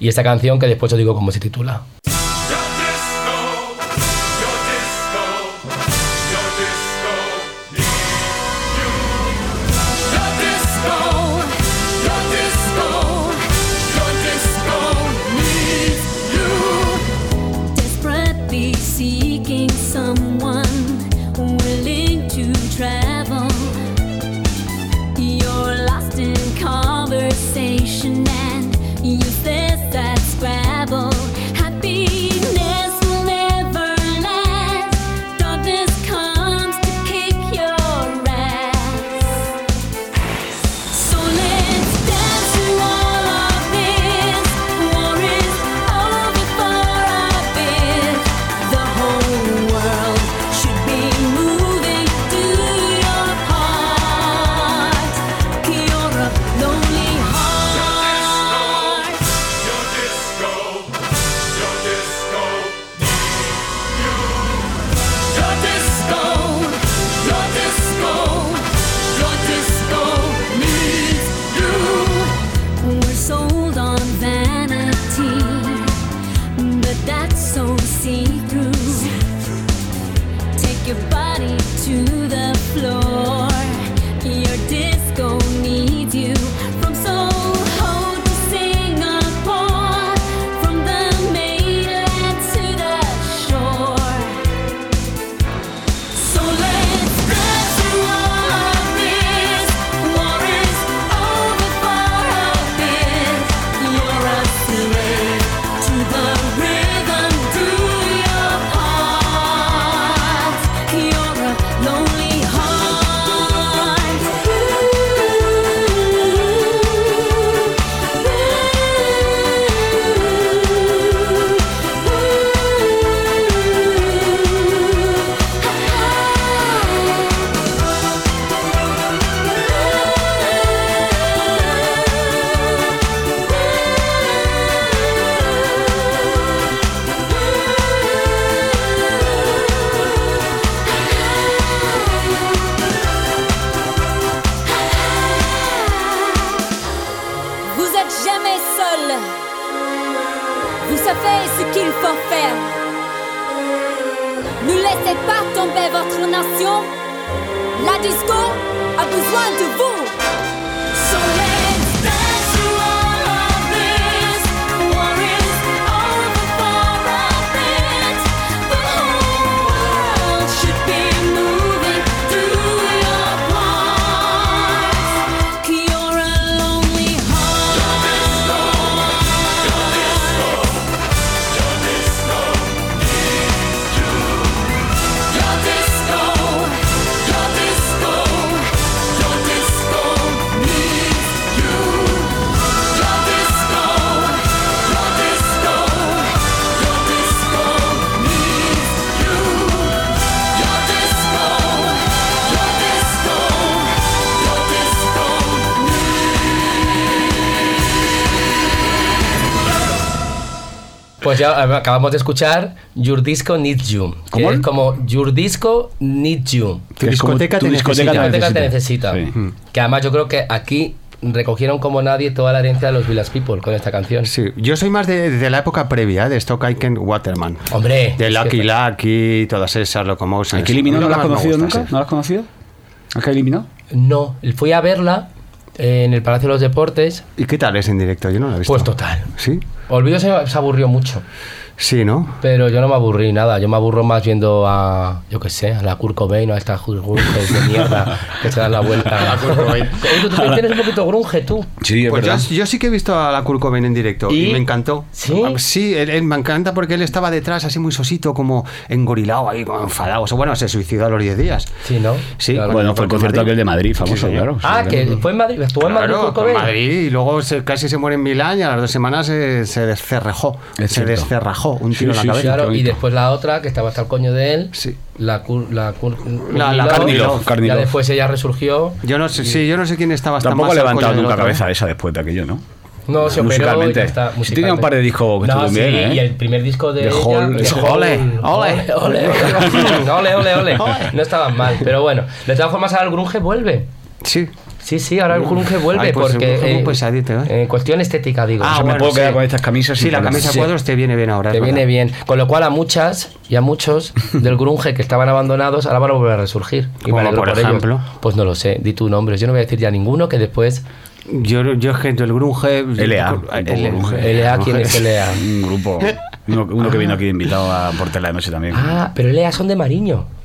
Y esta canción que después os digo cómo se titula. Ya acabamos de escuchar Your Disco Needs You. que ¿Cómo? es como Your Disco Needs You. Tu discoteca tu te discoteca necesita. Te necesita. Sí. Que además yo creo que aquí recogieron como nadie toda la herencia de los Village People con esta canción. Sí, yo soy más de, de la época previa, ¿eh? de Stock Aiken Waterman. Hombre, De Lucky que- Lucky, todas esas locomotions. ¿Aquí eliminó? ¿No lo la has conocido gusta, nunca? sí. ¿No la has conocido? ¿Acá eliminó? No, fui a verla en el Palacio de los Deportes. ¿Y qué tal es en directo? Yo no la he visto. Pues total. ¿Sí? Olvido se, se aburrió mucho. Sí, ¿no? Pero yo no me aburrí nada. Yo me aburro más viendo a, yo qué sé, a la Kurt Cobain o a estas grunges de mierda que se dan la vuelta. Oye, tú, tú tienes un poquito grunge, tú. Sí, es Pues yo, verdad. yo sí que he visto a la Kurt Cobain en directo y, ¿Y? me encantó. ¿Sí? Sí, él, él me encanta porque él estaba detrás así muy sosito, como engorilado ahí, como enfadado. O sea, bueno, se suicidó a los 10 días. Sí, ¿no? Sí, Claro. Bueno, fue el concierto aquel de Madrid, famoso, Sí, claro. Ah, Sí, que claro. fue en Madrid. Estuvo en Madrid Claro, Kurt Cobain. Madrid y luego se- casi se muere en Milán y a las dos semanas se, se descerrejó. Es se cierto. descerrajó un Sí, tiro en la sí, cabeza. sí, Claro, y después la otra, que estaba hasta el coño de él, Sí. la Kur- la La- la Carnilov, Ya después ella resurgió. Yo no sé, sí, yo no sé quién estaba hasta Tampoco al levantado nunca cabeza esa después de aquello, ¿no? No, se operó y Musicalmente. está. Sí tenía un par de discos que no, estuvieron sí, bien, ¿eh? y el primer disco de, De ella, Hall, de Hall, ole, ole, ole, ole, ole, ole. No estaban mal, pero bueno. De todas formas, el grunge vuelve. Sí. Sí, sí, ahora el grunge vuelve Ay, pues, porque... eh, pesadito, ¿eh? En cuestión estética, digo. Ah, O sea, me bueno, puedo quedar sí. con estas camisas Sí, la camisa Sí. cuadros te viene bien ahora. Te viene bien. Con lo cual a muchas y a muchos del grunge que estaban abandonados ahora van a volver a resurgir. Y me Como por ello. ejemplo. Pues no lo sé, di tu nombre. Yo no voy a decir ya ninguno que después... Yo, yo es que el grunge. LA. LA, ¿quién es LA? Un grupo. Uno, uno que vino aquí invitado a Portela de Noche también. Ah, pero LA son de Mariño.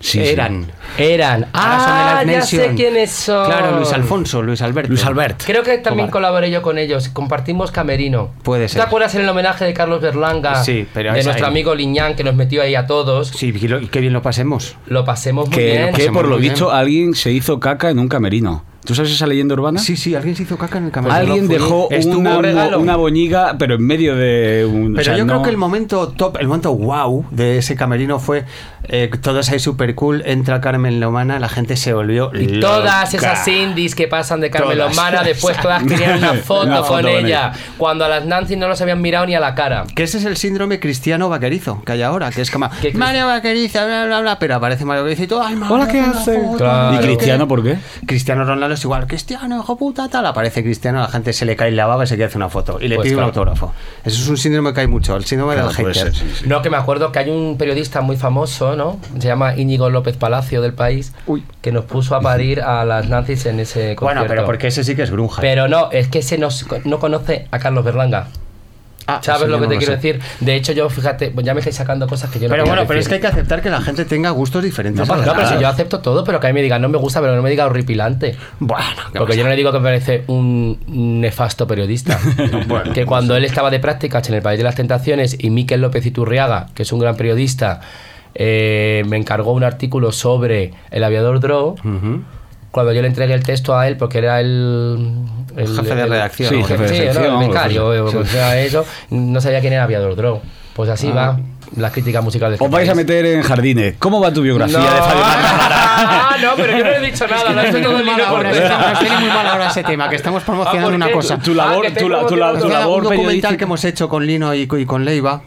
Sí, sí. Eran. Eran. Son de Ah, ya Nation. sé quiénes son. Claro, Luis Alfonso, Luis Alberto. Luis Albert. Creo que también Toma. colaboré yo con ellos. Compartimos camerino. Puede ¿Te ser. acuerdas en el homenaje de Carlos Berlanga? Sí, pero De nuestro amigo Liñán que nos metió ahí a todos. Sí, y lo- y qué bien lo pasemos. Lo pasemos muy Que, bien. que por lo bien. visto alguien se hizo caca en un camerino. ¿Tú sabes esa leyenda urbana? Sí, sí, alguien se hizo caca en el camerino. Alguien dejó una, un regalo. una boñiga, pero en medio de un. Pero o sea, yo creo que el momento top, el momento wow de ese camerino fue eh, todos ahí super cool, entra Carmen Lomana, la gente se volvió Y loca. todas esas indies que pasan de Carmen Todas. Lomana, después todas querían una foto, Una foto con, con ella. Cuando a las Nancy no los habían mirado ni a la cara. Que ese es el síndrome cristiano vaquerizo que hay ahora, que es como ¿Qué Mario Vaquerizo, bla, bla, bla, pero aparece Mario Vaquerizo y todo, ay, Mario, Hola, ¿qué hace? Claro. ¿Y Cristiano qué". por qué? Cristiano Ronaldo es igual, Cristiano, hijo puta, tal, aparece Cristiano, la gente se le cae la baba y se quiere hacer una foto y le Pues pide claro. un autógrafo. Eso es un síndrome que hay mucho, el síndrome Claro, del hater. ser, sí, sí. No, que me acuerdo que hay un periodista muy famoso, ¿no? Se llama Íñigo López Palacio del país, Uy. que nos puso a parir a las Nancy's en ese concierto. Bueno, pero porque ese sí que es grunge. Pero no, es que ese no, no conoce a Carlos Berlanga. Ah, ¿Sabes eso lo que no te lo quiero sé. decir? De hecho, yo, fíjate, pues ya me estáis sacando cosas que yo no Pero bueno, pero es que hay que aceptar que la gente tenga gustos diferentes. No, los no, pero si yo acepto todo, pero que a mí me digan, no me gusta, pero no me diga horripilante. Bueno, ¿qué Porque yo no le digo que me parece un nefasto periodista. Bueno, que cuando él estaba de prácticas en el País de las Tentaciones y Miquel López Iturriaga, que es un gran periodista, eh, me encargó un artículo sobre el aviador Drow. Ujú. Cuando yo le entregué el texto a él, porque era el, el- Jefe de el- redacción, Sí, ¿no? jefe de Jefe de el becario, o sea eso, no sabía quién era Aviador Drow. Pues así Ah. va la crítica musical de este Os vais a meter en jardines. ¿Cómo va tu biografía No, de Fabio ah, no, pero yo no he dicho nada, he hecho todo el mal ahora, nos tiene muy mal ahora ese tema, que estamos promocionando Ah, ¿por una cosa. Tu labor, Ah, tu, tu tu labor un documental que hemos hecho con Lino y, y con Leiva,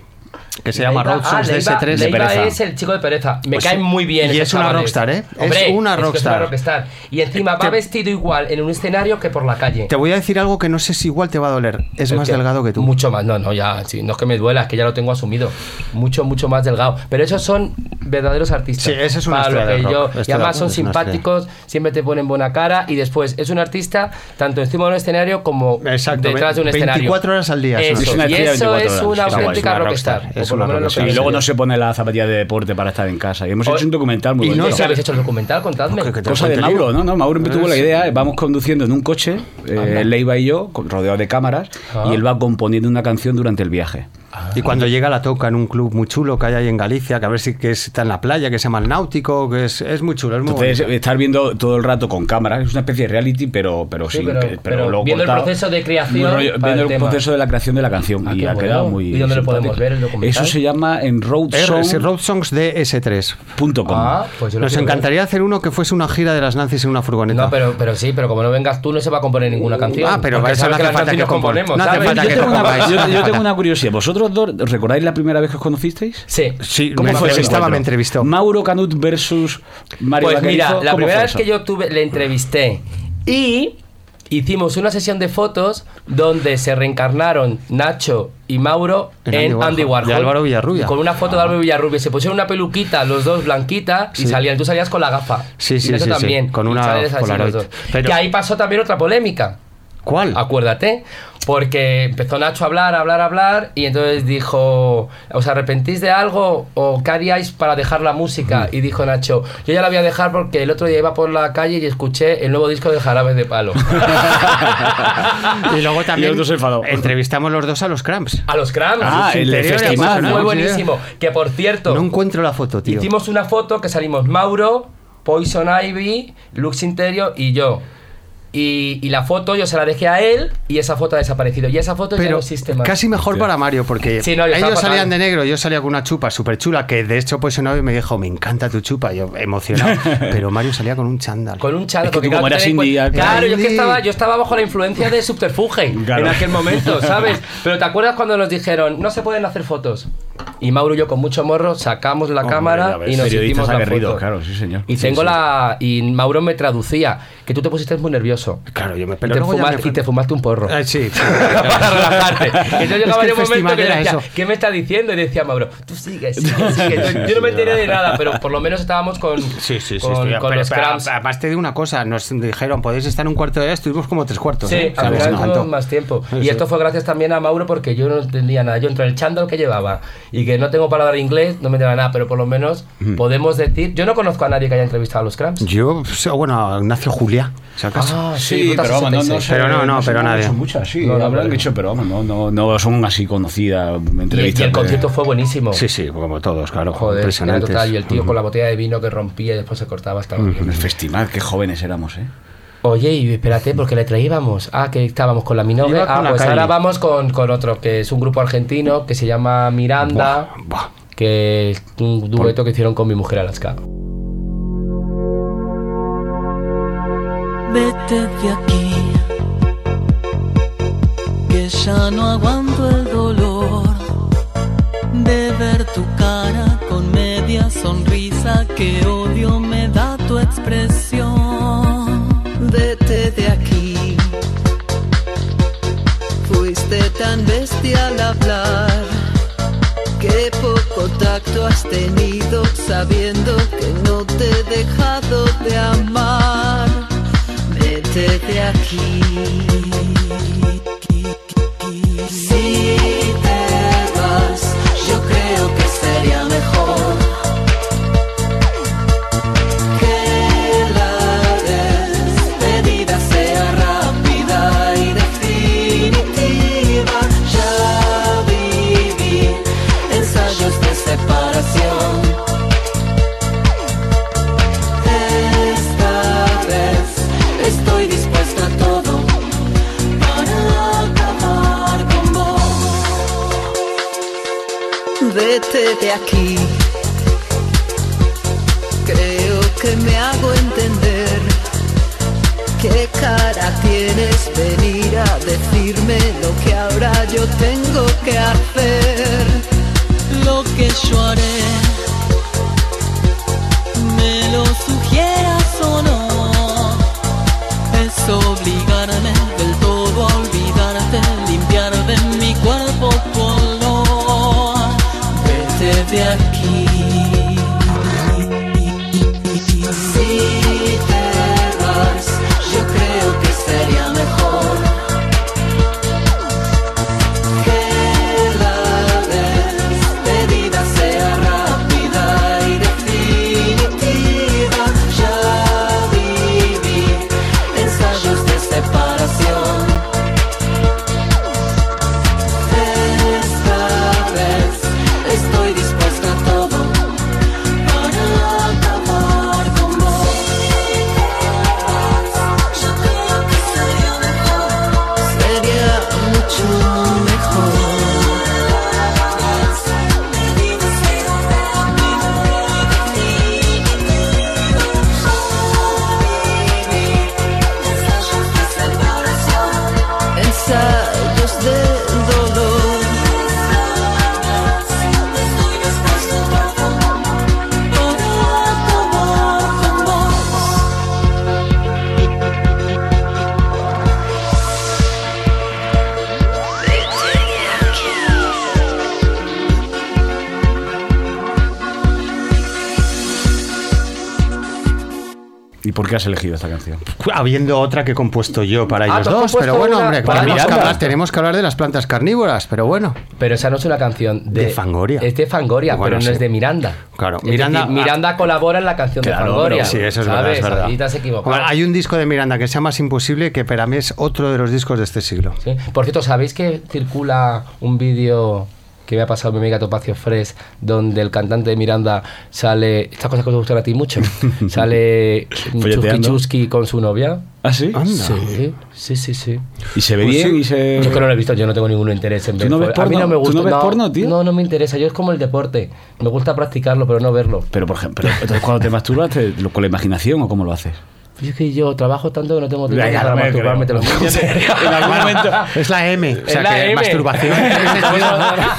que se llama Leiva- Road Songs ah, de Leiva- S3 de pereza. es el chico de pereza. Me Pues cae muy bien. Y es una chavales. rockstar, ¿eh? Es una que es rockstar. rockstar. Y encima va Te- vestido igual en un escenario que por la calle. Te voy a decir algo que no sé si igual te va a doler. Es más que- delgado que tú. Mucho más, no, no, ya, sí, no es que me duela, es que ya lo tengo asumido. Mucho, mucho más delgado. Pero esos son verdaderos artistas. Sí, ese es una estoy Y de además son una simpáticos, siempre te ponen buena cara y después es un artista tanto encima de un escenario como Exacto, detrás de un 24 escenario. horas al día, Eso, una y eso 24 es una auténtica una rockstar. Lo lo que Y luego no se pone la zapatilla de deporte para estar en casa. Y hemos hecho un documental muy y bonito. no ¿Qué sabes- habéis hecho el documental? Contadme. Te Cosa de Mauro. ¿no? no Mauro me tuvo la idea, eh, vamos conduciendo en un coche, eh, Leiva y yo, rodeados de cámaras, Ah. y él va componiendo una canción durante el viaje. Y cuando llega la toca en un club muy chulo que hay ahí en Galicia, que a ver si que está en la playa, que se llama el Náutico, que es, es muy chulo, es muy Entonces, bonito. estar viendo todo el rato con cámaras, es una especie de reality, pero, pero Sí, sin pero- que- pero luego viendo el proceso de creación rollo- viendo el el, proceso de la creación de la canción. Ah, y ha bueno. quedado muy. ¿Y dónde lo podemos ver, el documental? Eso se llama en R- roadsong.com. sí, Road Songs de S3. Ah, pues lo Nos quiero ver. encantaría hacer uno que fuese una gira de las Nancy's en una furgoneta. No, pero, pero sí, pero como no vengas tú, no se va a componer ninguna canción. Ah, pero eso no hace las falta que nos componemos, compon- no hace ¿sabes? falta Yo que tengo, yo- una curiosidad. ¿Vosotros vosotros dos, ¿recordáis la primera vez que os conocisteis? Sí. Sí, ¿Cómo me fue entrevistaba, me entrevistó. Mauro Canut versus Mario Pues mira, la ¿cómo primera vez eso? que yo tuve, le entrevisté y hicimos una sesión de fotos donde se reencarnaron Nacho y Mauro En en, Andy Warhol. De Álvaro Villarrubia. Con una foto de Álvaro Villarrubia. Se pusieron una peluquita, los dos blanquita, y Sí. salían. Tú salías con la gafa. Sí, Y sí, Nacho sí, sí. también. Con Y una Polaroid. Pero- Que ahí pasó también otra polémica. ¿Cuál? Acuérdate, porque empezó Nacho a hablar, a hablar, a hablar, y entonces dijo, ¿os arrepentís de algo o qué haríais para dejar la música? Y dijo Nacho, yo ya la voy a dejar porque el otro día iba por la calle y escuché el nuevo disco de Jarabe de Palo. Y luego también Y el otro se enfadó. entrevistamos los dos a los Cramps. A los Cramps. Ah, el festival, Fue ¿no? buenísimo. Que por cierto, No encuentro la foto, tío. hicimos una foto que salimos Mauro, Poison Ivy, Lux Interior y yo. Y, y la foto yo se la dejé a él y esa foto ha desaparecido. Y esa foto ya no Pero existe más. casi mejor para Mario, porque Sí, no, ellos fatal. salían de negro, yo salía con una chupa súper chula, que de hecho pues y me dijo, me encanta tu chupa, yo emocionado. pero Mario salía con un chándal. Con un chándal. Es que porque tú como claro, eras indie, ya- Claro, yo es que estaba, yo estaba bajo la influencia de subterfuge Claro. en aquel momento, ¿sabes? Pero ¿te acuerdas cuando nos dijeron, no se pueden hacer fotos? Y Mauro y yo con mucho morro sacamos la Hombre, cámara y nos hicimos la foto. claro, sí, señor. Y Sí, tengo sí. la... Y Mauro me traducía, que tú te pusiste muy nervioso. Claro, yo me Y pero te, luego ya fumas- me- y te fumaste un porro. Ah, sí. para relajarte. Entonces Es llegaba que yo un momento que decía. ¿qué me está diciendo? Y decía Mauro, tú sigue, sigue, sigue. Yo, yo no me enteré de nada, pero por lo menos estábamos con, Sí, sí, sí. con, estoy- con pero- los pero cramps. Además te digo una cosa, nos dijeron, podéis estar un cuarto de hora, estuvimos como tres cuartos. Sí, ¿eh? ¿Sabes? tuvimos más tiempo. Y esto fue gracias también a Mauro porque yo no entendía nada. Yo entre el chándal que llevaba y que no tengo para hablar inglés, no me entendía nada, pero por lo menos podemos decir... Yo no conozco a nadie que haya entrevistado a los cramps. Yo, bueno, Ignacio Julia, si acaso. Ah, Sí, pero vamos, no, no 66. sé, Pero no, no, pero nadie. Son muchas, sí, No, no, habrán pero- dicho, pero vamos, no, no, no son así conocidas Y, y entrevistas. el de- concierto fue buenísimo. Sí, sí, como todos, claro. Joder, total. Y el tío con la botella de vino que rompía y después se cortaba hasta el festival, qué jóvenes éramos, ¿eh? Oye, y espérate, porque le traíamos. Ah, que estábamos con la Minogue. Ah, pues Kylie. ahora vamos con, con otro, que es un grupo argentino que se llama Miranda, Buah, buah. que es un dueto que hicieron con mi mujer Alaska. Vete de aquí, que ya no aguanto el dolor de ver tu cara con media sonrisa, que odio me da tu expresión. Vete de aquí, fuiste tan bestia al hablar. Qué poco tacto has tenido sabiendo que no te he dejado de amar. Vete de aquí. Si te vas, yo creo que sería mejor De aquí. Creo que me hago entender. ¿Qué cara tienes venir a decirme lo que ahora yo tengo que hacer? Elegido esta canción? Habiendo otra que he compuesto yo para Ah, ellos ¿tú has dos, pero bueno, una hombre, para tenemos que, hablar, tenemos que hablar de las plantas carnívoras, pero bueno. Pero esa no es una canción de, De Fangoria. Es de Fangoria, Bueno, pero no es de Miranda. Claro, Es Miranda- decir, Miranda colabora en la canción Claro, de Fangoria. pero sí, eso es verdad, ¿sabes? es verdad. Ahí te has equivocado. Bueno, hay un disco de Miranda que se llama Imposible, que para mí es otro de los discos de este siglo. Sí. Por cierto, ¿sabéis que circula un vídeo que me ha pasado mi amiga Topacio Fres, donde el cantante de Miranda sale, estas cosas que te gustan a ti mucho, sale chusqui chusqui con su novia. ¿Ah, sí? Sí, sí, sí, sí. ¿Y se ve Pues bien? sí. ¿Y se... Yo es que no lo he visto, yo no tengo ningún interés en ¿Tú ver. no ves A mí porno? no me ¿Tú gusta. no ves porno, tío? No, no me interesa. Yo es como el deporte. Me gusta practicarlo, pero no verlo. Pero, por ejemplo, entonces cuando te masturbas, te- ¿con la imaginación o cómo lo haces? Y es que yo trabajo tanto que no tengo tiempo Ya, ya, para masturbarme, te lo en algún momento... Es la M, o Es sea la que M. masturbación.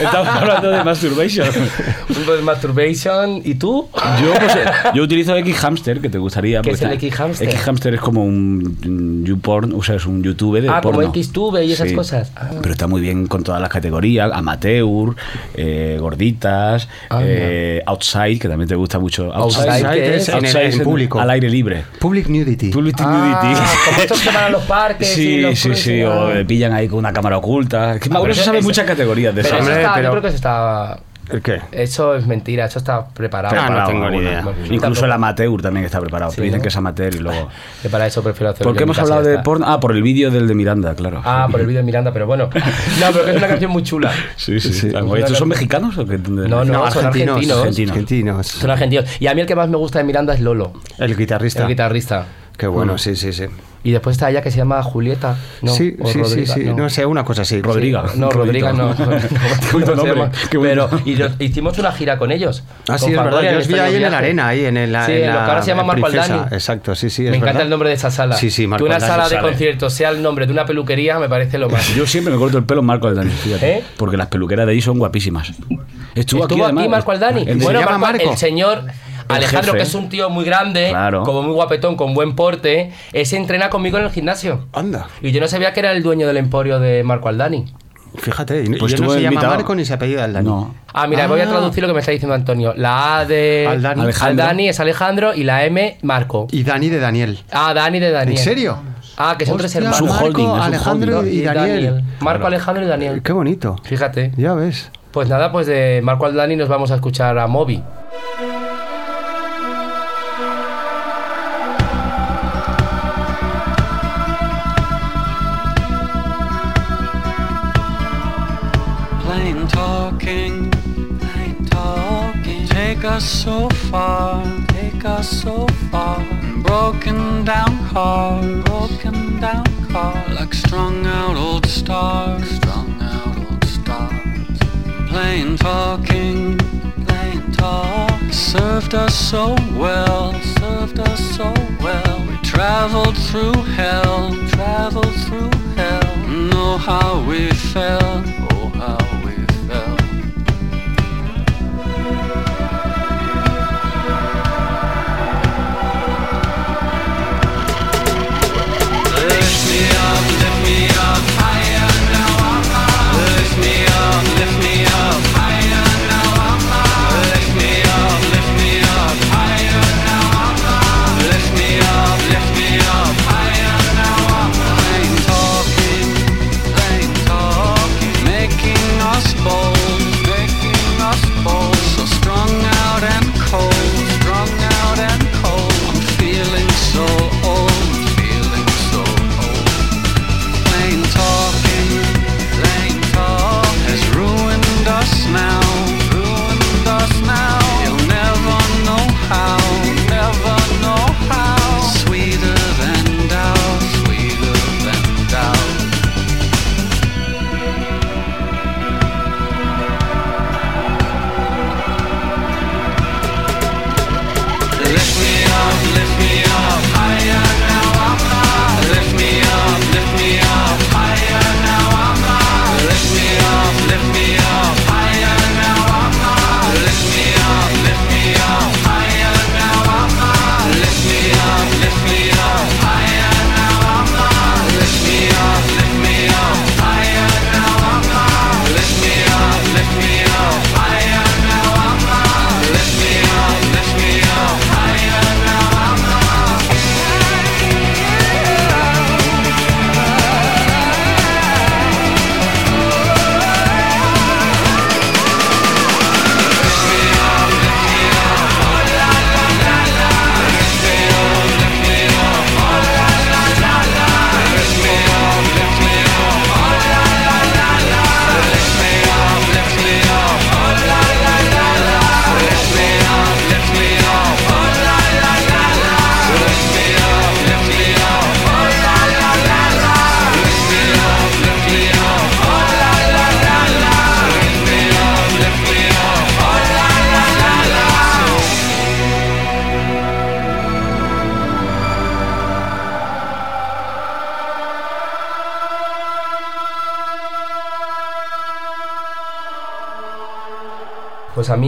Estamos hablando de masturbation. Un poco de masturbation. ¿Y tú? Yo, pues, eh, yo utilizo X-Hamster, que te gustaría. ¿Qué es el X-Hamster? X-Hamster es como un, YouPorn, o sea, es un YouTube de Ah, como porno. Xtube y esas Sí. cosas. Ah. Pero está muy bien con todas las categorías, amateur, eh, gorditas, Anda. eh, outside, que también te gusta mucho. Outside, ¿qué es? En el- en público. Al aire libre. Public nudity. Public Ah, nudity. como estos que van a los parques. y Sí, los sí, cruces, sí, ah. o le pillan ahí con una cámara oculta. Es que Mauro se sabe eso- muchas categorías de Pero eso. está, pero- yo creo que eso está. ¿El qué? Eso es mentira, eso está preparado. Ah, no tengo ni idea. Incluso el amateur también está preparado. Sí, pero dicen ¿no? que es amateur y luego. Que para eso prefiero hacerlo. ¿Por qué hemos y hablado de porno? Ah, por el vídeo del de Miranda, claro. Ah, por el vídeo de Miranda, pero bueno. No, pero que es una canción muy chula. Sí, sí, sí. ¿Estos son mexicanos o qué? No, no, son argentinos. Argentinos. argentinos. Son argentinos. Y a mí el que más me gusta de Miranda es Lolo, El guitarrista. el guitarrista. Qué bueno, sí, sí, sí. Y después está ella que se llama Julieta. No, sí, o sí, sí, Rodriga, sí. No. sé, una cosa así. Rodriga. No, Rodriga no. No, no. Pero y lo- hicimos una gira con ellos. Ah, sí, con es verdad. Yo os vi ahí en la arena, ahí en el. Sí, en lo que la, ahora se llama Marco Princesa. Aldani. Exacto, sí, sí. es Me encanta verdad. el nombre de esa sala. Sí, sí, Marco Que una Aldani sala de conciertos sea el nombre de una peluquería me parece lo más. Yo siempre me corto el pelo en Marco Aldani, fíjate. ¿Eh? Porque las peluqueras de allí son guapísimas. Estuvo, Estuvo aquí, además, Marco Aldani. en- Bueno, Marco. el señor Alejandro, jefe. que es un tío muy grande, Claro. como muy guapetón, con buen porte, ese entrena conmigo en el gimnasio. Anda. Y yo no sabía que era el dueño del emporio de Marco Aldani. Fíjate, y, Pues y él no se llama invitado. Marco ni se apellida Aldani. No. Ah, mira, voy a traducir lo que me está diciendo Antonio. La A de Aldani. Alejandro. Aldani es Alejandro y la M, Marco. Y Dani de Daniel. Ah, Dani de Daniel. ¿En serio? Ah, que son tres Hostia, hermanos. Es un Marco, holding, es un Alejandro holding. y, Daniel. Marco, Alejandro y Daniel. Qué bonito. Fíjate. Ya ves. Pues nada, pues de Marco Aldani nos vamos a escuchar a Moby. Take us so far, take us so far. Broken down car, broken down car. Like strung out old stars, strung out old stars. Plain talking, plain talk. Served us so well, served us so well. We traveled through hell, traveled through hell. Know how we felt, oh how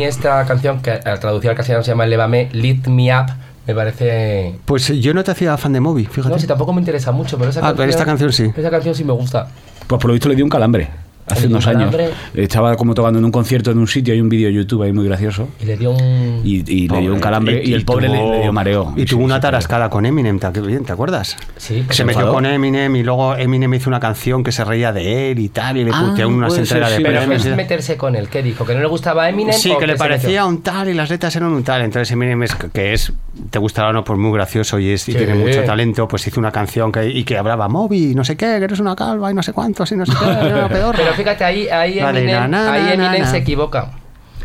mí esta canción, que al traducir al castellano se llama Elevame, Lift Me Up, me parece... Pues yo no te hacía fan de Moby, fíjate. No, si tampoco me interesa mucho, pero esa Ah, pero esta canción sí. Esa canción sí me gusta. Pues por lo visto le dio un calambre. Hace ¿Le unos un años. Estaba como tocando en un concierto en un sitio, hay un vídeo de YouTube ahí muy gracioso. Y le dio un... Y, y le dio un Pobre. calambre y, el pobre le, tuvo- le dio mareo. Y tuvo una tarascada con Eminem, ¿te, ¿te acuerdas? Sí, Que se metió con Eminem y luego Eminem hizo una canción que se reía de él y tal, y le Ah, puteó unas entregas de sí, Pero premios. ¿qué y es meterse con él? ¿Qué dijo? ¿Que no le gustaba Eminem? Sí, o que le se parecía un tal y las letras eran un tal. Entonces Eminem es que es, te gustará o no, pues muy gracioso y, es, y Sí. tiene mucho talento, pues hizo una canción que, y que hablaba Moby, no sé qué, que eres una calva y no sé cuántos y no sé qué, pedorra. Pero fíjate, ahí, ahí Eminem, ahí Eminem se equivoca.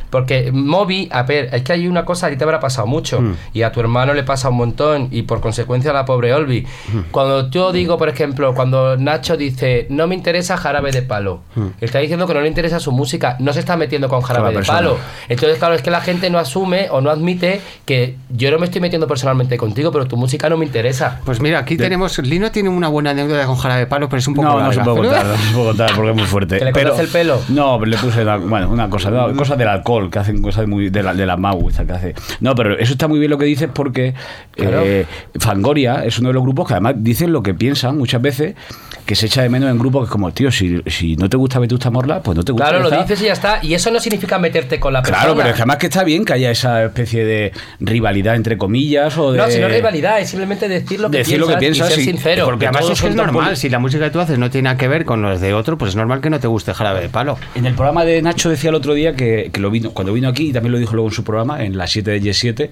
Porque Moby, a ver, es que hay una cosa, a ti te habrá pasado mucho, Mm. y a tu hermano le pasa un montón, y por consecuencia a la pobre Olvi. Mm. Cuando yo digo, por ejemplo, cuando Nacho dice, no me interesa jarabe de palo, Mm. está diciendo que no le interesa su música, no se está metiendo con jarabe de persona. palo. Entonces, claro, es que la gente no asume o no admite que yo no me estoy metiendo personalmente contigo, pero tu música no me interesa. Pues mira, aquí tenemos. Lino tiene una buena anécdota con Jarabe de Palo, pero es un poco. No, no se larga. puede contar, no se puede contar porque es muy fuerte. ¿Que le pero, el pelo? No, pero le puse la- bueno, una cosa, no, cosas del alcohol, que hacen cosas muy de la, de la Mau, esta que hace. No, pero eso está muy bien lo que dices porque Claro. eh, Fangoria es uno de los grupos que además dicen lo que piensan muchas veces, que se echa de menos en grupos que es como, tío, si, si no te gusta Vetusta Morla, pues no te gusta. Claro, lo dices y ya está. Y eso no significa meterte con la persona. Claro, pero es que además que está bien que haya esa especie de rivalidad entre comillas o de... No, si no es rivalidad, es simplemente decir lo que Decir lo piensas, que piensas y ser y- sincero. porque Que además es que es normal, si la música que tú haces no tiene nada que ver con los de otro, pues es normal que no te guste Jarabe de Palo. En el programa de Nacho decía el otro día que, que lo vino, cuando vino aquí, y también lo dijo luego en su programa, en la 7 de Y7,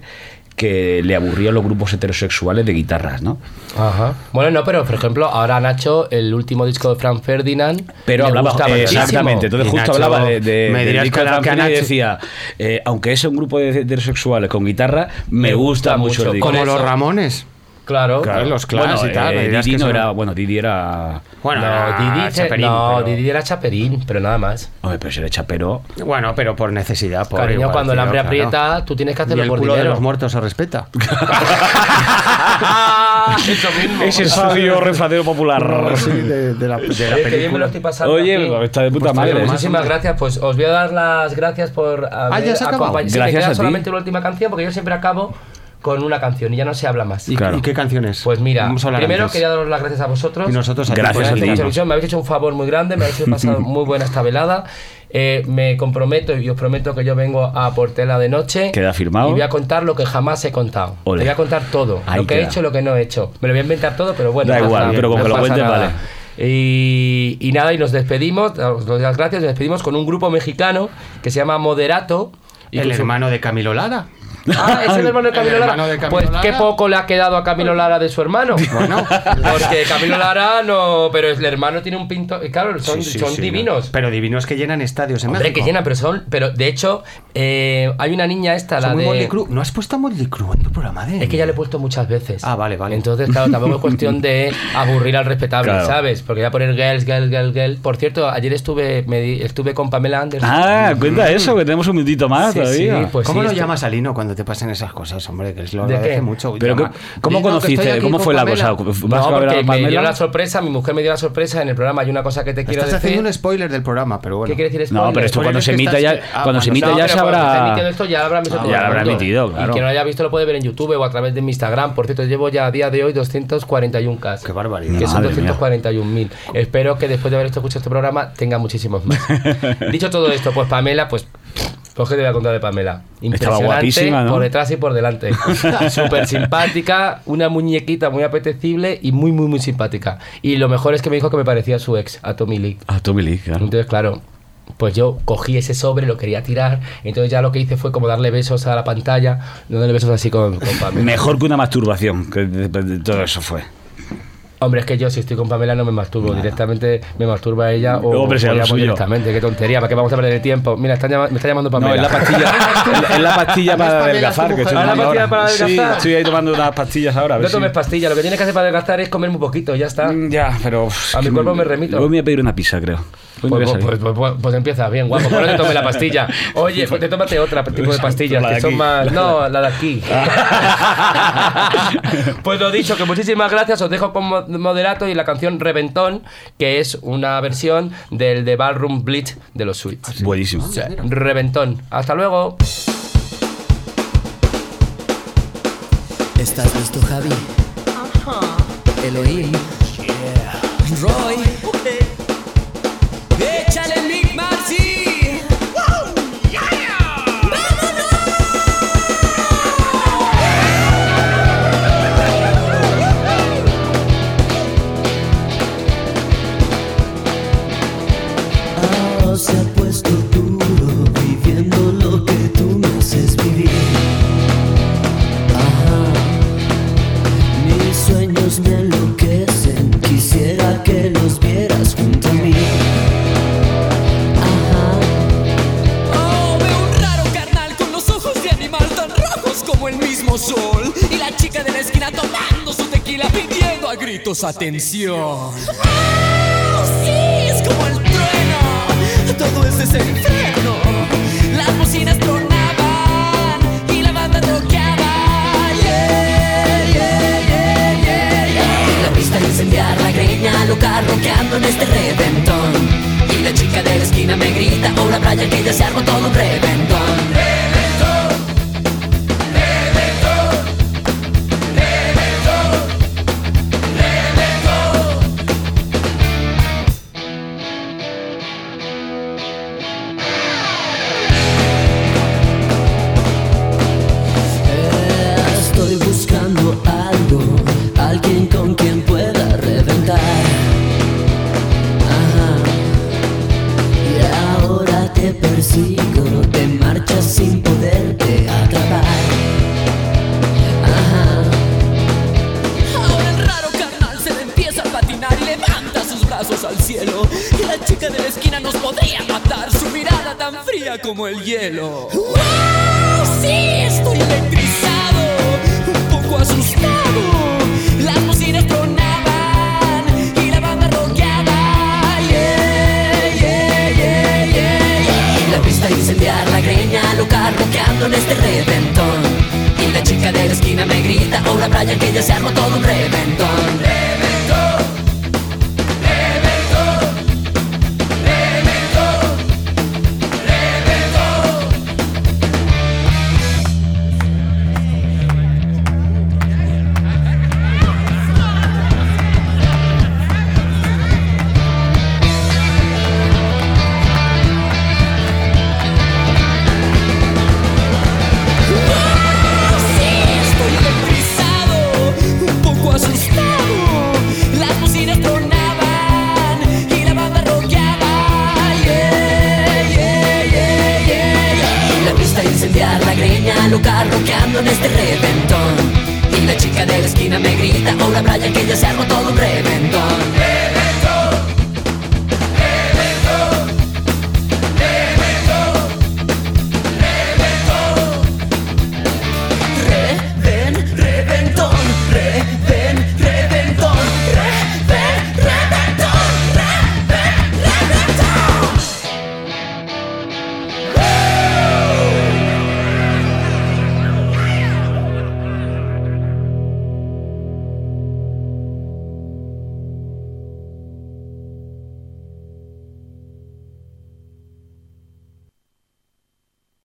que le aburrían los grupos heterosexuales de guitarras, ¿no? Ajá. Bueno, no, pero por ejemplo, ahora Nacho, el último disco de Frank Ferdinand. Pero hablaba gusta eh, exactamente, entonces Y justo Nacho, hablaba de, de- me disco que Frank que Nacho- decía, eh, aunque es un grupo de heterosexuales con guitarra, me, Me gusta, gusta mucho el mucho. disco. Con Como los. Ramones. Claro. Claro, los Clash y tal, eh, Didi que no son- era, bueno, Didi era... Bueno, no, Didi, Chaperín, no, pero- Didi era chaperín, pero nada más. Hombre, pero si era chapero... Bueno, pero por necesidad. Por Cariño, igual, cuando el hambre claro. aprieta, tú tienes que Y hacerlo el por culo de dinero. los muertos se respeta. Eso mismo. Ese sabio refranero popular. Sí, de, de la, de la Oye, qué bien me lo película. estoy pasando. Oye, aquí. está de puta Pues madre. ¿eh? Muchísimas gracias. Pues os voy a dar las gracias por haber ya se acabado. acompañado. Sí, me Gracias queda a ti. solamente una última canción porque yo siempre acabo con una canción y ya no se habla más. ¿Y, Claro. y qué canciones? Pues mira, primero antes. quería daros las gracias a vosotros. Y nosotros a ti Gracias esta ti. Me habéis hecho un favor muy grande, me habéis hecho pasar muy buena esta velada. Eh, me comprometo y os prometo que yo vengo a Portela de noche. Queda firmado. Y voy a contar lo que jamás he contado. Ole. Te voy a contar todo. Ahí lo que he hecho y lo que no he hecho. Me lo voy a inventar todo, pero bueno. Da igual, pero con no que lo cuentes, nada. vale. Y, y nada, y nos despedimos, os doy las gracias, nos despedimos con un grupo mexicano que se llama Moderato. Y El hermano de Camilo Lara. Ah, es el hermano de Camilo Lara. de Camilo pues Lara. qué poco le ha quedado a Camilo Lara de su hermano. Bueno. Porque Camilo Lara no. Pero el hermano tiene un pinto. y Claro, son, Sí, sí, son sí, divinos. no. Pero divinos que llenan estadios en Hombre, México. que llenan, pero son. Pero de hecho, eh, hay una niña esta, Son la muy de. ¿No has puesto a Motley Crue en tu programa de...? Es que ya le he puesto muchas veces. Ah, vale, vale. Entonces, claro, tampoco es cuestión de aburrir al respetable, Claro. ¿sabes? Porque ya poner girls, girls, girls, girls. Por cierto, ayer estuve, me di- estuve con Pamela Anderson. Ah, cuenta eso, que tenemos un minutito más Sí, todavía. sí, pues ¿Cómo sí, lo esto- llamas a Lino cuando te pasan esas cosas, hombre? Que es lo ¿De qué? mucho. Pero Llama- ¿cómo- ¿cómo Lino, que conociste? ¿Cómo con fue la Pamela. cosa? ¿Vas No, a ver a me dio la sorpresa, mi mujer me dio la sorpresa. En el programa hay una cosa que te quiero Estás decir. haciendo un spoiler del programa, pero bueno. ¿Qué quiere decir No, spoiler? pero esto cuando se que emita estás ya, que- ah, cuando se emita No, ya se cuando habrá... esto ya lo habrá Ah, ya lo habrá emitido, claro. Y quien no lo haya visto lo puede ver en YouTube o a través de mi Instagram. Por cierto, llevo ya a día de hoy 241k. Qué barbaridad. Que son Madre mía. 241.000. Espero que después de haber escuchado este programa tenga muchísimos más. Dicho todo esto, pues Pamela, pues. Pues que te voy a contar de Pamela. Impresionante guapísima, ¿no? por detrás y por delante. Súper simpática, una muñequita muy apetecible y muy, muy, muy simpática. Y lo mejor es que me dijo que me parecía a su ex, a Tommy Lee. Ah, Tommy Lee, claro. Entonces, claro, pues yo cogí ese sobre, lo quería tirar, entonces ya lo que hice fue como darle besos a la pantalla, darle besos así con, con Pamela. Mejor que una masturbación, que todo eso fue. Hombre, es que yo si estoy con Pamela no me masturbo, directamente me masturba ella o Hombre, sea lo follamos suyo. directamente, qué tontería, ¿para qué vamos a perder el tiempo? Mira, están llama- me está llamando Pamela. No, es la pastilla, es- es la pastilla para Pamela, adelgazar que estoy Ah, la tomando pastilla ahora. para Sí, adelgazar. estoy ahí tomando unas pastillas ahora. a ver No tomes si- pastillas, lo que tienes que hacer para adelgazar es comer muy poquito, ya está. Mm, Ya, pero... uf, A mi que cuerpo me remito. Luego me voy a pedir una pizza, creo. Hoy me voy a Pues, salir. pues, pues, pues- pues empieza bien, guapo. Pues no te tome la pastilla. Oye, pues te tómate otra tipo de pastillas La de que son aquí. más. No, la de aquí. pues lo dicho, que muchísimas gracias. Os dejo con, mo- Moderato y la canción Reventón, que es una versión del de Ballroom Bleach de los Sweets. Buenísimo. O sea, Reventón. Hasta luego. ¿Estás listo, Javi? Elohim. Roy. Échale Y la chica de la esquina tomando su tequila pidiendo a gritos atención. ¡Oh, sí! Es como el trueno. Todo es desenfreno. Las bocinas tronaban y la banda tocaba. Yeah, yeah, yeah. La pista incendiar la greña, loca roqueando en este reventón. Y la chica de la esquina me grita, oh la playa que ya se armó todo un reventón. Persigo, te marchas sin poderte atrapar. Ajá. Ahora el raro carnal se le empieza a patinar y levanta sus brazos al cielo. Y la chica de la esquina nos podría matar, su mirada tan fría como el hielo. ¡Wow! En este reventón. Y la chica de la esquina me grita, oh la playa que ya se armó todo un reventón.